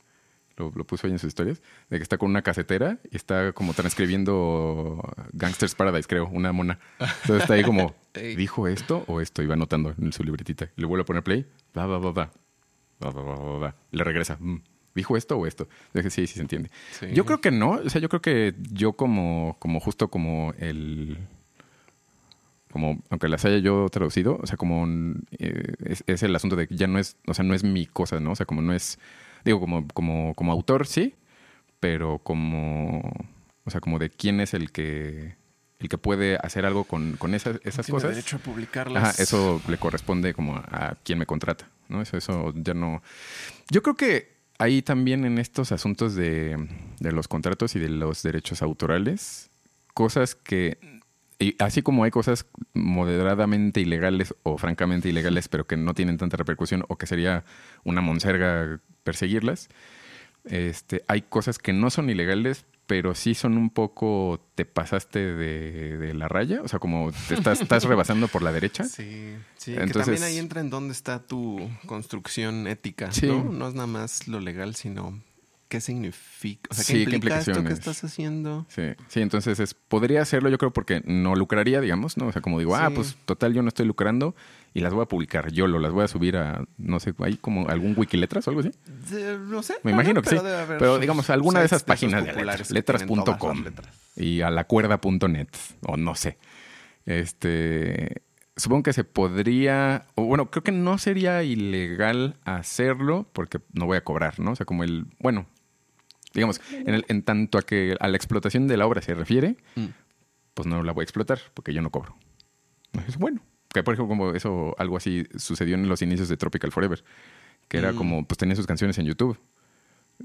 Lo, lo puso ahí en sus historias. De que está con una casetera y está como transcribiendo Gangsters Paradise, creo, una mona. Entonces está ahí como. *laughs* ¿dijo esto o esto? Iba anotando en su libretita. Le vuelve a poner play. Va, va, va, va. Va, va, va, va, va. Le regresa. mm, ¿Dijo esto o esto? Dije, sí, sí se entiende. Sí. Yo creo que no. O sea, yo creo que yo como, como justo como el como aunque las haya yo traducido, o sea, como eh, es, es el asunto de que ya no es, o sea, no es mi cosa, ¿no? O sea, como no es, digo, como, como, como autor sí, pero como, o sea, como de quién es el que, el que puede hacer algo con, con esas, esas Tiene cosas. derecho a publicarlas. Ajá, eso le corresponde como a, a quien me contrata, ¿no? Eso, eso ya no. Yo creo que ahí también en estos asuntos de, de los contratos y de los derechos autorales, cosas que, y así como hay cosas moderadamente ilegales o francamente ilegales, pero que no tienen tanta repercusión o que sería una monserga perseguirlas, este, hay cosas que no son ilegales, pero sí son un poco, te pasaste de, de la raya, o sea, como te estás, *laughs* estás rebasando por la derecha. Sí, sí. que Entonces- también ahí entra en dónde está tu construcción ética, Sí. ¿no? No es nada más lo legal, sino qué significa, o sea, Sí, qué ¿qué implica esto que estás haciendo. Sí, sí, entonces es- podría hacerlo yo creo porque no lucraría, digamos, ¿no? O sea, como digo, ah, Sí. pues total yo no estoy lucrando y las voy a publicar yo, lo las voy a subir a, no sé, ahí como algún Wikiletras o algo así. De- no sé. Me no, imagino no, que pero sí. debe haber Pero digamos, alguna de esas páginas de letras, letras.com. letras. y a lacuerda.net o no sé. Este, supongo que se podría, o bueno, creo que no sería ilegal hacerlo porque no voy a cobrar, ¿no? O sea, como el, bueno, digamos, en, el- en tanto a que a la explotación de la obra se refiere, Mm. pues no la voy a explotar porque yo no cobro. Es bueno. Que por ejemplo, como eso, algo así sucedió en los inicios de Tropical Forever, que era Mm. como, pues tenía sus canciones en YouTube,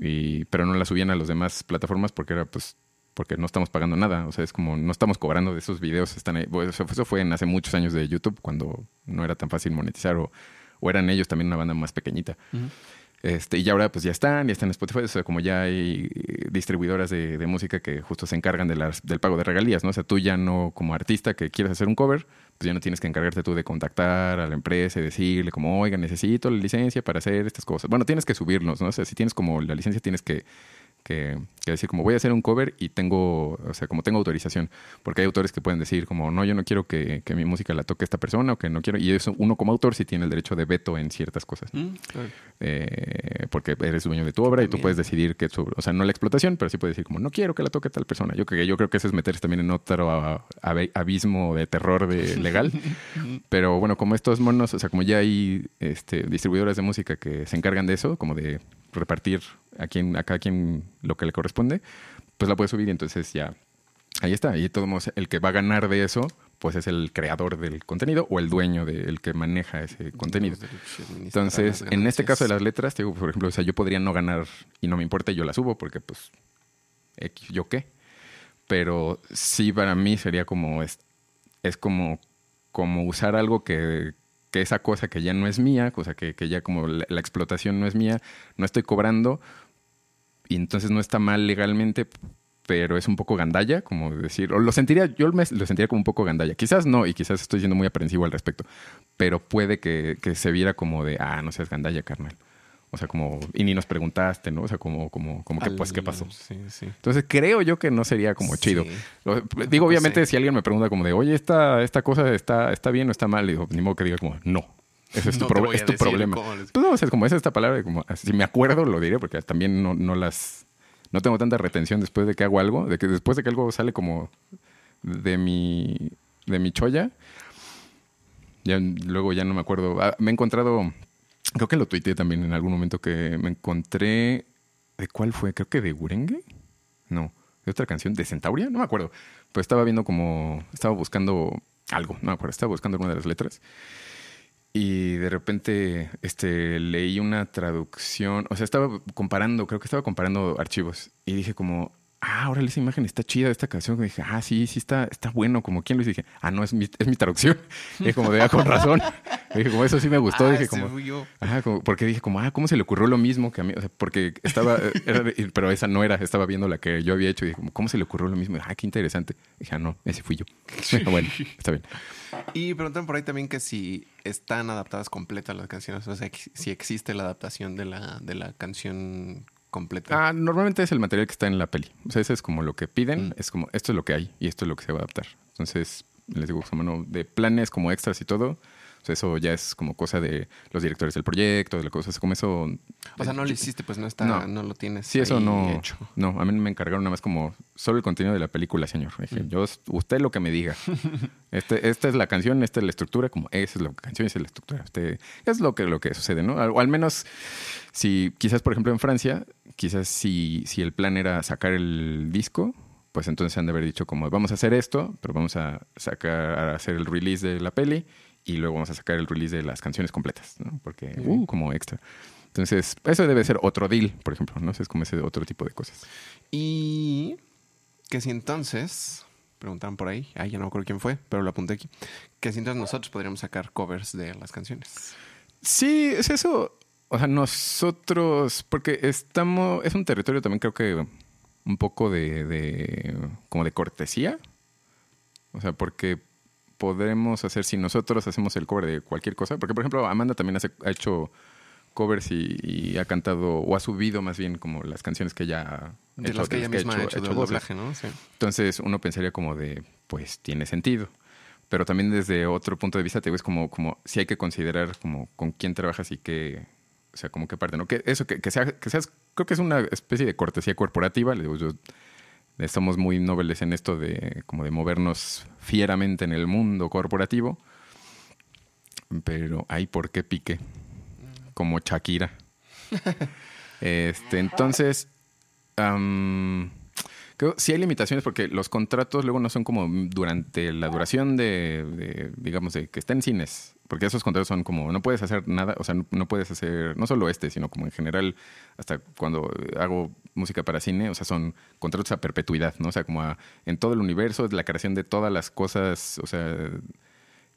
y, pero no las subían a las demás plataformas porque era, pues, porque no estamos pagando nada. O sea, es como, no estamos cobrando de esos videos. Están ahí. Bueno, eso, fue en hace muchos años de YouTube, cuando no era tan fácil monetizar, o, o eran ellos también una banda más pequeñita. Este, y ahora pues ya están, ya están en Spotify, o sea, como ya hay distribuidoras de, de música que justo se encargan de las, del pago de regalías, ¿no? O sea, tú ya no, como artista que quieres hacer un cover, pues ya no tienes que encargarte tú de contactar a la empresa y decirle como, oiga, necesito la licencia para hacer estas cosas. Bueno, tienes que subirlos, ¿no? O sea, si tienes como la licencia, tienes que, que, que decir como voy a hacer un cover y tengo, o sea, como tengo autorización, porque hay autores que pueden decir como, no, yo no quiero que, que mi música la toque esta persona o que no quiero, y eso uno como autor sí tiene el derecho de veto en ciertas cosas. Mm, claro. Eh, porque eres dueño de tu obra y tú puedes decidir que sobre, o sea, no la explotación, pero sí puedes decir como no quiero que la toque tal persona. Yo creo que yo creo que eso es meterse también en otro a- abismo de terror de *laughs* legal. pero bueno, como estos monos, o sea, como ya hay este, distribuidoras de música que se encargan de eso, como de repartir a quien a cada quien lo que le corresponde, pues la puedes subir y entonces ya ahí está. Y de modos, el que va a ganar de eso, pues es el creador del contenido o el dueño del que maneja ese contenido. Entonces, en este caso de las letras, digo, por ejemplo, o sea, yo podría no ganar y no me importa, yo la subo porque, pues, yo qué. Pero sí, para mí sería como, es, es como, como usar algo que, que esa cosa que ya no es mía, cosa que, que ya como la, explotación no es mía, no estoy cobrando, y entonces no está mal legalmente, pero es un poco gandalla, como decir, o lo sentiría, yo lo sentiría como un poco gandalla. Quizás no, y quizás estoy siendo muy aprensivo al respecto, pero puede que, que se viera como de, ah, no seas gandalla, carnal. O sea, como, y ni nos preguntaste, ¿no? O sea, como, como, como que, pues, ¿qué pasó? Sí, sí. Entonces creo yo que no sería como Sí. chido. Lo- Digo, obviamente, sé. si alguien me pregunta como de, oye, esta, esta cosa está, está bien o está mal, digo, ni modo que diga como, no. Ese es tu, No pro- es tu problema. les- Pues no, o sea, es como esa esta palabra, como, si me acuerdo lo diré, porque también no, no las, no tengo tanta retención después de que hago algo, de que después de que algo sale como de mi, de mi cholla, ya luego ya no me acuerdo. Ah, me he encontrado, creo que lo tuiteé también en algún momento que me encontré, ¿de cuál fue? Creo que de Urengue. No, de otra canción, de Centauria, no me acuerdo. Pero estaba viendo como, estaba buscando algo, no me acuerdo, estaba buscando alguna de las letras. Y de repente este, leí una traducción, o sea, estaba comparando, creo que estaba comparando archivos. Y dije como, ah, órale, esa imagen está chida de esta canción. Y dije, ah, sí, sí está, está bueno, como quién lo dije, ah, no, es mi, es mi traducción. *laughs* Y dije como de, ah, con razón. *laughs* Dije como, eso sí me gustó. Ah, dije como. Ajá, como- porque dije como, ah, ¿cómo se le ocurrió lo mismo que a mí? O sea, porque estaba, eh, era pero esa no era, estaba viendo la que yo había hecho y dije, como, ¿cómo se le ocurrió lo mismo? Y dije, ah, qué interesante. Y dije, ah, no, ese fui yo. *laughs* bueno, está bien. Y preguntan por ahí también que si están adaptadas completas las canciones, o sea, si existe la adaptación de la, de la canción completa. Ah, normalmente es el material que está en la peli. O sea, ese es como lo que piden, Mm. es como, esto es lo que hay y esto es lo que se va a adaptar. Entonces, les digo, como no, de planes como extras y todo, o sea, eso ya es como cosa de los directores del proyecto, de la cosa, es como eso... o sea, no lo hiciste, pues no está, No. no, lo tienes. Sí, eso ahí no. hecho. No, a mí me encargaron nada más como solo el contenido de la película, señor. Dije, Mm. yo, usted lo que me diga. *laughs* Este, esta es la canción, esta es la estructura, como esa es la canción, esa es la estructura. Usted, es lo que, lo que sucede, ¿no? O al menos, si quizás, por ejemplo, en Francia, quizás si, si el plan era sacar el disco, pues entonces han de haber dicho como vamos a hacer esto, pero vamos a sacar, a hacer el release de la peli y luego vamos a sacar el release de las canciones completas, ¿no? Porque, uh, como extra. Entonces, eso debe ser otro deal, por ejemplo, ¿no? Es como ese otro tipo de cosas. Y que si entonces, preguntaban por ahí, ay, ya no me acuerdo quién fue, pero lo apunté aquí, que si entonces nosotros podríamos sacar covers de las canciones. Sí, es eso. O sea, nosotros, porque estamos, es un territorio también creo que un poco de, de como de cortesía. O sea, porque podremos hacer, si nosotros hacemos el cover de cualquier cosa, porque por ejemplo Amanda también hace- ha hecho covers y, y ha cantado, o ha subido más bien como las canciones que ella ha De hecho, las que ella misma ha hecho, doblaje, ¿no? Sí. Entonces uno pensaría como de, pues tiene sentido. Pero también desde otro punto de vista, te digo, es como, como si hay que considerar como con quién trabajas y qué, o sea, como qué parte, ¿no? Que eso, que, que, sea, que seas, creo que es una especie de cortesía corporativa. Le digo, yo, somos muy nobles en esto de como de movernos fieramente en el mundo corporativo. Pero, ay, ¿por qué pique? Como Shakira. *laughs* este, entonces, am, creo sí hay limitaciones porque los contratos luego no son como durante la duración de, de, digamos, de que está en cines. Porque esos contratos son como, no puedes hacer nada, o sea, no, no puedes hacer, no solo este, sino como en general, hasta cuando hago música para cine, o sea, son contratos a perpetuidad, ¿no? O sea, como a- en todo el universo, la creación de todas las cosas, o sea,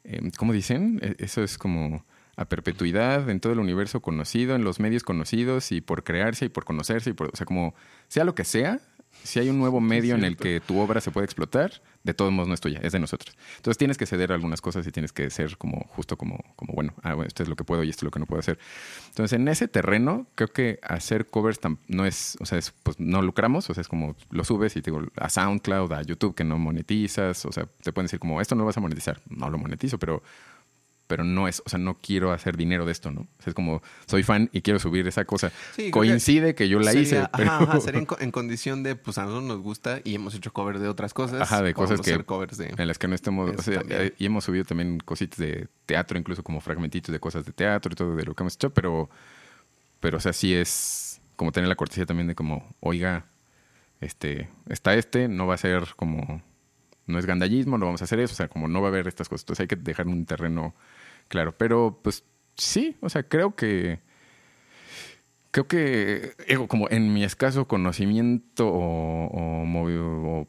eh, ¿cómo dicen? Eh, Eso es como a perpetuidad en todo el universo conocido, en los medios conocidos y por crearse y por conocerse y por, o sea, como sea lo que sea, si hay un nuevo medio en el que tu obra se puede explotar, de todos modos no es tuya, es de nosotros. Entonces tienes que ceder a algunas cosas y tienes que ser como justo como, como bueno, ah, bueno, esto es lo que puedo y esto es lo que no puedo hacer. Entonces en ese terreno creo que hacer covers no es, o sea, es, pues no lucramos, o sea, es como lo subes y te digo a SoundCloud, a YouTube que no monetizas, o sea, te pueden decir como esto no lo vas a monetizar, no lo monetizo, pero pero no es, o sea, no quiero hacer dinero de esto, ¿no? O sea, es como, soy fan y quiero subir esa cosa. Sí, creo que Coincide que, yo la Sería- hice, ajá, pero... ajá, *laughs* sería en, co- en condición de, pues a nosotros nos gusta y hemos hecho cover de otras cosas. Ajá, de cosas que- hacer covers de... en las que no estemos, o sea, eh, y hemos subido también cositas de teatro, incluso como fragmentitos de cosas de teatro y todo de lo que hemos hecho, pero, pero, o sea, sí es como tener la cortesía también de como, oiga, este, está este, no va a ser como, no es gandallismo, no vamos a hacer eso, o sea, como no va a haber estas cosas, entonces hay que dejar un terreno claro, pero pues sí, o sea, creo que creo que digo, como en mi escaso conocimiento o,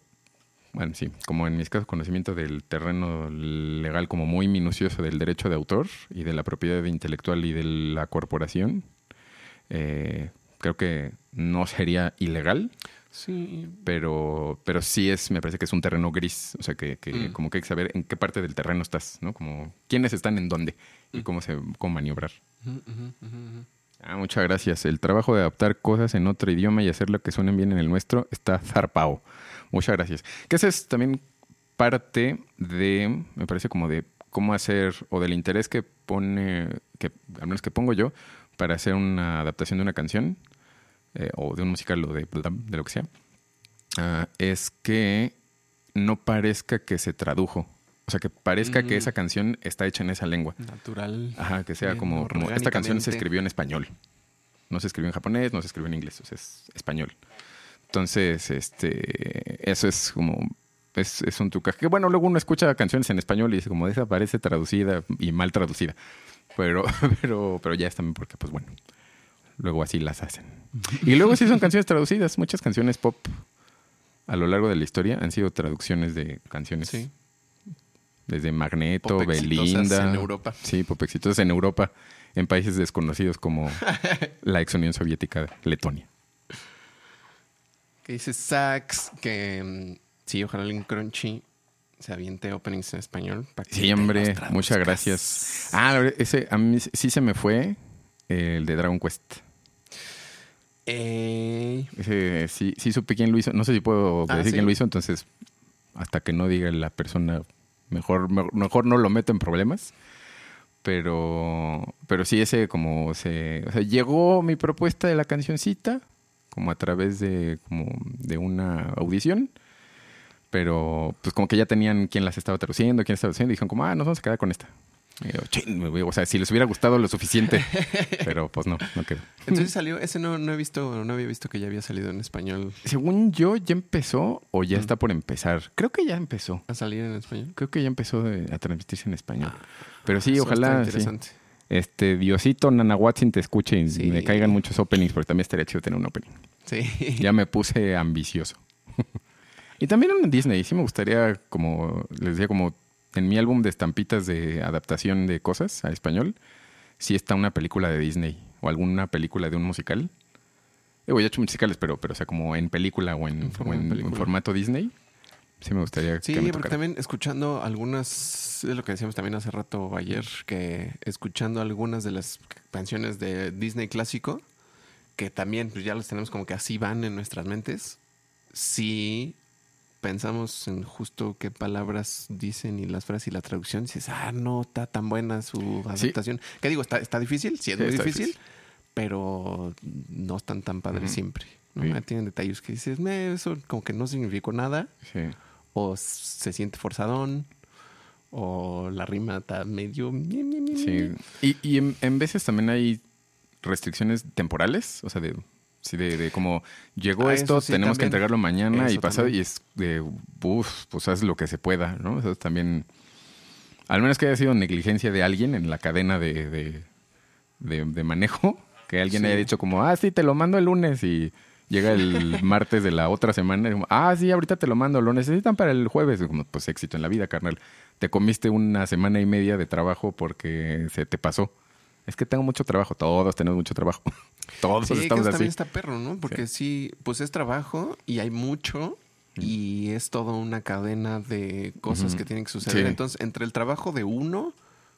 como en mi escaso conocimiento del terreno legal como muy minucioso del derecho de autor y de la propiedad intelectual y de la corporación, eh, creo que no sería ilegal, Sí, pero, pero sí es, me parece que es un terreno gris, o sea, que, que Mm. como que hay que saber en qué parte del terreno estás, ¿no? Como quiénes están en dónde y cómo se cómo maniobrar. Ah, muchas gracias. El trabajo de adaptar cosas en otro idioma y hacerlo que suenen bien en el nuestro está zarpao. Muchas gracias. Que esa es también parte de, me parece como de cómo hacer, o del interés que pone, que al menos que pongo yo, para hacer una adaptación de una canción, eh, o de un musical, o de, de lo que sea, ah, es que no parezca que se tradujo. O sea, que parezca que Mm. esa canción está hecha en esa lengua. Natural. Ajá, que sea como, como esta canción se escribió en español. No se escribió en japonés, no se escribió en inglés, o sea, es español. Entonces, este, eso es como, es, es un trucaje. Que bueno, luego uno escucha canciones en español y dice como esa parece traducida y mal traducida. Pero, *laughs* pero, pero ya es también porque, pues bueno, luego así las hacen. Y luego sí son *laughs* canciones traducidas. Muchas canciones pop a lo largo de la historia han sido traducciones de canciones. Sí. Desde Magneto, Pop Belinda. en Europa. Sí, pop exitosas en Europa, en países desconocidos como *laughs* la ex Unión Soviética, Letonia. Que dice Sax que mm, sí, ojalá en Crunchy se aviente openings en español. para que Sí, hombre, muchas gracias. Ah, ese a mí sí se me fue el de Dragon Quest. Ey, Ese sí, sí supe quién lo hizo. No sé si puedo Ah, decir ¿sí? quién lo hizo, entonces hasta que no diga la persona, mejor, mejor, no lo meto en problemas. Pero, pero sí, ese como se. O sea, llegó mi propuesta de la cancioncita, como a través de, como de una audición. Pero pues como que ya tenían quién las estaba traduciendo, quién estaba haciendo, y dijeron como, ah, nos vamos a quedar con esta. O sea, si les hubiera gustado lo suficiente. *laughs* pero pues no, no quedó. Entonces salió, ese no, no he visto, no había visto que ya había salido en español Según yo, ya empezó o ya Mm. está por empezar. Creo que ya empezó. a salir en español. Creo que ya empezó de- a transmitirse en español. Pero sí, ojalá. está sí. interesante. Este, Diosito Nanahuatzin te escuche y Sí. me caigan muchos openings, porque también estaría chido tener un opening. Sí. *laughs* Ya me puse ambicioso. *laughs* y también en Disney, sí me gustaría, como les decía, como en mi álbum de estampitas de adaptación de cosas a español, sí está una película de Disney o alguna película de un musical. Digo, ya he hecho musicales, pero, pero o sea, como en película o en, En o en- en película. formato Disney. sí me gustaría Sí, que me porque tocara. también escuchando algunas, es lo que decíamos también hace rato ayer, que escuchando algunas de las canciones de Disney clásico, que también pues ya los tenemos como que así van en nuestras mentes, sí pensamos en justo qué palabras dicen y las frases y la traducción, dices, ah, no está tan buena su adaptación. ¿Qué digo? Está, está difícil, sí es Sí, muy difícil, difícil. pero no están tan padres siempre. ¿no? Sí. Tienen detalles que dices, "Meh, eso como que no significó nada Sí. o se siente forzadón o la rima está medio Sí. Y, y en, en veces también hay restricciones temporales, o sea, de, sí, de, de como llegó Ah, esto, sí, tenemos que entregarlo mañana y pasado, también. y es de, uff, pues haz lo que se pueda, ¿no? Eso también, al menos que haya sido negligencia de alguien en la cadena de, de, de- de manejo, que alguien Sí. haya dicho como, ah, sí, te lo mando el lunes y llega el *laughs* martes de la otra semana y como, ah, sí, ahorita te lo mando, lo necesitan para el jueves. Y como, pues éxito en la vida, carnal. Te comiste una semana y media de trabajo porque se te pasó. Es que tengo mucho trabajo, todos tenemos mucho trabajo. *laughs* todos Sí, que estamos eso así. también está perro, ¿no? Porque sí. pues es trabajo y hay mucho y es toda una cadena de cosas que tienen que suceder. Sí. Entonces, entre el trabajo de uno,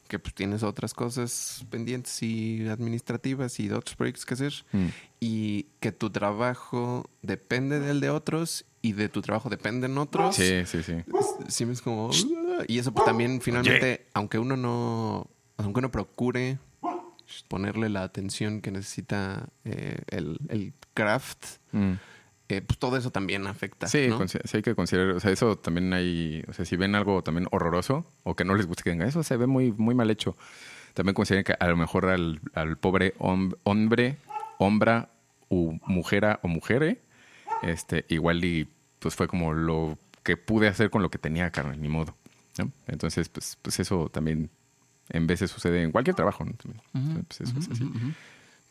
que pues tienes otras cosas pendientes y administrativas y de otros proyectos que hacer, Mm. y que tu trabajo depende del de otros y de tu trabajo dependen otros. Sí, sí, sí. Sí, es como. Y eso pues, también, finalmente, aunque uno no. Aunque uno procure ponerle la atención que necesita eh, el, el craft, Mm. eh, pues todo eso también afecta. Sí, ¿no? consi- sí hay que considerar, o sea, eso también hay, o sea, si ven algo también horroroso o que no les guste que venga, eso se ve muy, muy mal hecho. También consideren que a lo mejor al, al pobre hom- hombre, hombra, u mujera o mujere, este, igual y pues fue como lo que pude hacer con lo que tenía, carnal, ni modo. ¿no? Entonces, pues, pues eso también en veces sucede en cualquier trabajo, ¿no? Pues eso es así.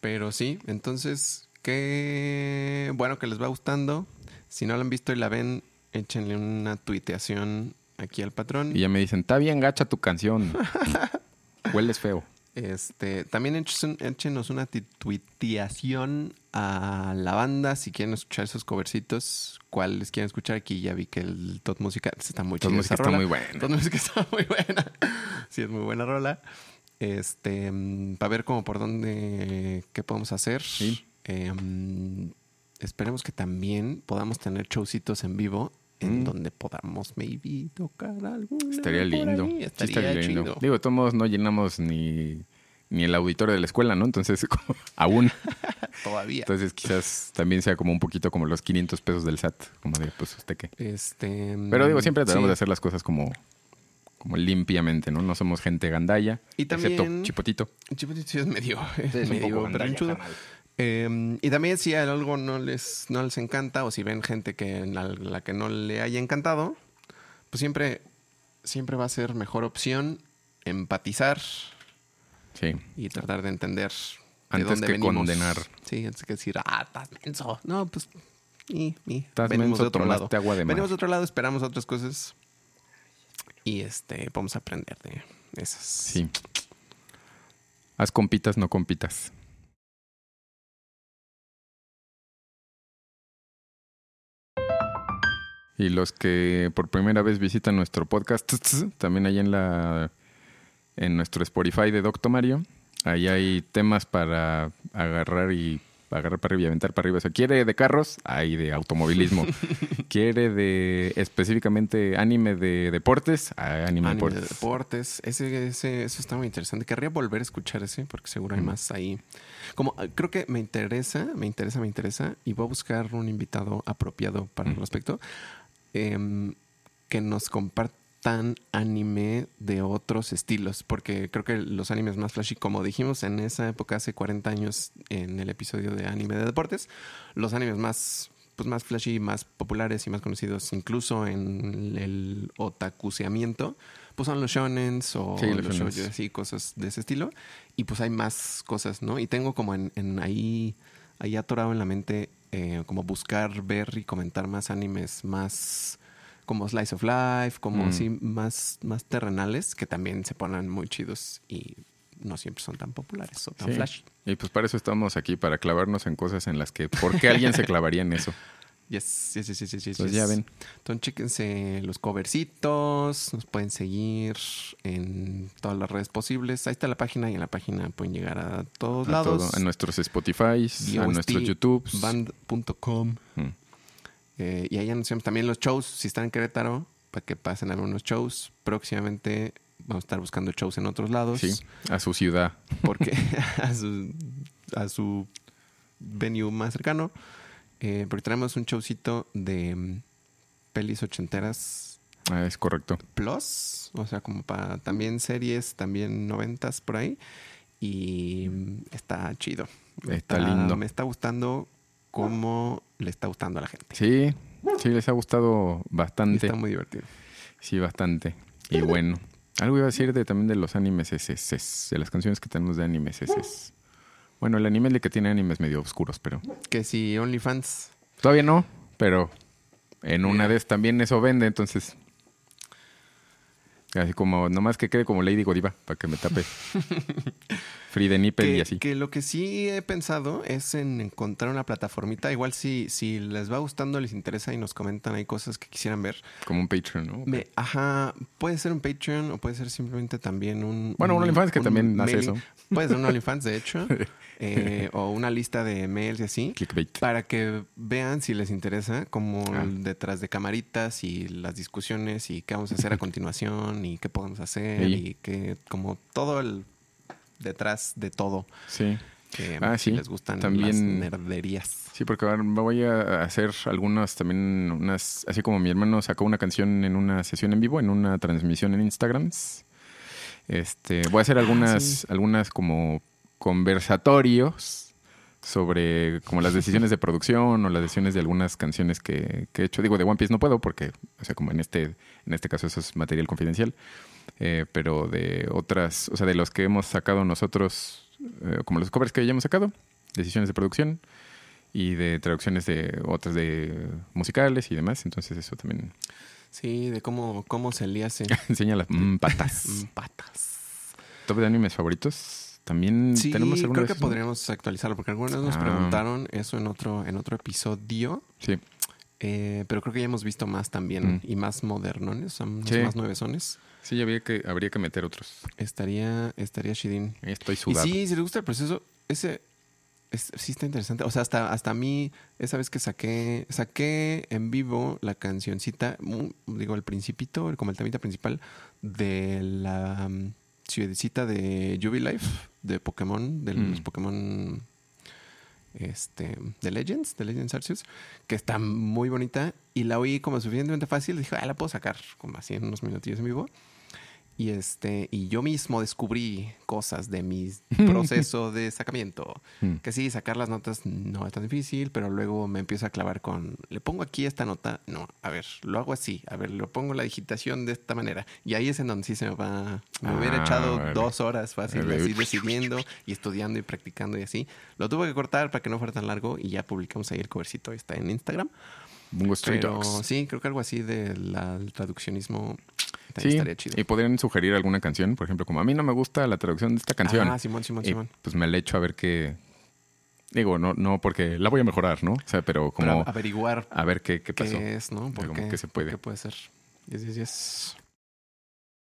Pero sí, entonces, qué bueno que les va gustando. Si no la han visto y la ven, échenle una tuiteación aquí al patrón. Y ya me dicen, está bien gacha tu canción. *laughs* Hueles feo. Este, también échenos una tuiteación a la banda si quieren escuchar esos covercitos. ¿Cuáles quieren escuchar? Aquí ya vi que el Tot Música está muy Tot chido. Música esa está rola. muy buena. Tot Música está *laughs* muy buena. sí, es muy buena rola. Este, para ver cómo por dónde, qué podemos hacer. Sí. Eh, mm, esperemos que también podamos tener showcitos en vivo en Mm. donde podamos maybe tocar algo. Estaría lindo. Sí, Estaría, estaría lindo. Digo, de todos modos no llenamos ni, ni el auditorio de la escuela, ¿no? Entonces, *laughs* como- aún. Todavía. Entonces, quizás también sea como un poquito como los 500 pesos del SAT. Como de, pues, ¿usted qué? Este, Pero digo, siempre tratamos sí. de hacer las cosas como, como limpiamente, ¿no? No somos gente gandalla. Y también- Excepto Chipotito. Chipotito sí es medio, *laughs* es medio gandalla. Eh, y también si a algo no les, no les encanta o si ven gente que a la que no le haya encantado, pues siempre, siempre va a ser mejor opción empatizar Sí. y tratar de entender de Antes dónde que venimos. condenar. Sí, antes que decir, ah, estás menso. No, pues, y, y. Estás venimos menso, de otro lado. agua de mar. Venimos de otro lado, esperamos otras cosas y este, podemos aprender de esas. Sí. Haz compitas, no compitas. Y los que por primera vez visitan nuestro podcast, *laughs* también ahí en la en nuestro Spotify de Doctor Mario, ahí hay temas para agarrar y agarrar para arriba y aventar para arriba. O sea, quiere de carros, hay de automovilismo. *laughs* quiere de específicamente anime de deportes, hay anime, de Anime de deportes. deportes. Ese, ese, eso está muy interesante. Querría volver a escuchar ese porque seguro hay Mm. más ahí. Como ah, creo que me interesa, me interesa, me interesa y voy a buscar un invitado apropiado para el Mm. respecto em, que nos compartan anime de otros estilos porque creo que los animes más flashy, como dijimos en esa época hace 40 años en el episodio de anime de deportes, los animes más pues más flashy, más populares y más conocidos incluso en el otakuseamiento, pues son los shonens o Sí, los cosas de ese estilo. Y pues hay más cosas, ¿no? Y tengo como en, en ahí, ahí atorado en la mente eh, como buscar, ver y comentar más animes más como Slice of Life, como Mm. así más, más terrenales que también se ponen muy chidos y no siempre son tan populares o tan Sí. flash. Y pues para eso estamos aquí, para clavarnos en cosas en las que, ¿por qué alguien se clavaría en eso? *laughs* Yes, yes, yes, yes, yes, Pues yes. ya ven. Entonces, chéquense los covercitos. Nos pueden seguir en todas las redes posibles. Ahí está la página y en la página pueden llegar a todos A, lados. todo, a nuestros Spotify, a nuestros YouTube. Band.com. Mm. Eh, y ahí anunciamos también los shows. Si están en Querétaro, para que pasen a ver unos shows. Próximamente vamos a estar buscando shows en otros lados. Sí, a su ciudad. Porque *laughs* a su, a su venue más cercano. Eh, porque tenemos un showcito de mm, pelis ochenteras Ah, es correcto. plus. O sea, como para también series, también noventas por ahí. Y mm, está chido. Está lindo. Me está gustando cómo le está gustando a la gente. Sí, sí, les ha gustado bastante. Está muy divertido. Sí, bastante. Y bueno, algo iba a decir de, también de los animes SS, de las canciones que tenemos de animes SS. Bueno, el anime es el que tiene animes medio oscuros, pero Que si OnlyFans. todavía no, pero en una esas también eso vende, entonces así como nomás que quede como Lady Godiva para que me tape *laughs* Free de Nipple y Que, así. que lo que sí he pensado es en encontrar una plataformita. Igual si, si les va gustando, les interesa y nos comentan hay cosas que quisieran ver. Como un Patreon, ¿no? Me, ajá, puede ser un Patreon o puede ser simplemente también un... Bueno, un OnlyFans que también hace eso. Puede ser un OnlyFans, de hecho. *laughs* eh, o una lista de mails y así. Clickbait. Para que vean si les interesa, como Ah. detrás de camaritas y las discusiones y qué vamos a hacer a *laughs* continuación y qué podemos hacer Sí. y que como todo el detrás de todo Sí. que Ah, sí. les gustan También- las nerderías. Sí, porque ahora voy a hacer algunas también, unas, así como mi hermano sacó una canción en una sesión en vivo, en una transmisión en Instagram. Este, voy a hacer algunas, Ah, sí. algunas como conversatorios sobre como las decisiones de producción o las decisiones de algunas canciones que, que he hecho. Digo, de One Piece no puedo porque, o sea, como en este, en este caso eso es material confidencial, eh, pero de otras, o sea, de los que hemos sacado nosotros, eh, como los covers que ya hemos sacado, decisiones de producción y de traducciones de otras de musicales y demás. Entonces eso también Sí, de cómo, cómo se le hace *laughs* enseña las mm, patas. *laughs* Mm, patas. Top de animes favoritos. También Sí, tenemos creo que podríamos actualizarlo porque algunos nos Ah. preguntaron eso en otro, en otro episodio. Sí, eh, pero creo que ya hemos visto más también Mm. y más modernones, son Sí. más nuevesones. Sí, ya habría que, habría que meter otros. Estaría, estaría Shidin. Estoy Y sudado. sí, si les gusta el proceso, ese es- sí está interesante. O sea, hasta, hasta a mí, esa vez que saqué, saqué en vivo la cancioncita, digo, el principito, como el temita principal de la um, ciudadcita de Jubilife, de Pokémon, de los Mm. Pokémon este, de Legends, de Legends Arceus, que está muy bonita y la oí como suficientemente fácil. Dije, ah, la puedo sacar como así en unos minutillos en vivo. Y este, y yo mismo descubrí cosas de mi *laughs* proceso de sacamiento. Mm. Que sí, sacar las notas no es tan difícil, pero luego me empiezo a clavar con, le pongo aquí esta nota, no, a ver, lo hago así, a ver, lo pongo la digitación de esta manera. Y ahí es en donde sí se me va, me hubiera Ah, echado vale. dos horas fácil, Vale. así decidiendo y estudiando y practicando y así. Lo tuve que cortar para que no fuera tan largo y ya publicamos ahí el covercito, está en Instagram. Bungo Dogs. sí, creo que algo así del traduccionismo también Sí, estaría chido. y podrían sugerir alguna canción, por ejemplo, como a mí no me gusta la traducción de esta canción. Ah, Simón, Simón, y Simón. pues me la echo a ver qué. Digo, no, no porque la voy a mejorar, ¿no? O sea, pero como Para averiguar a ver qué, qué pasó. qué es, ¿no? ¿Por Como qué, se puede. qué puede ser? Yes, yes, yes.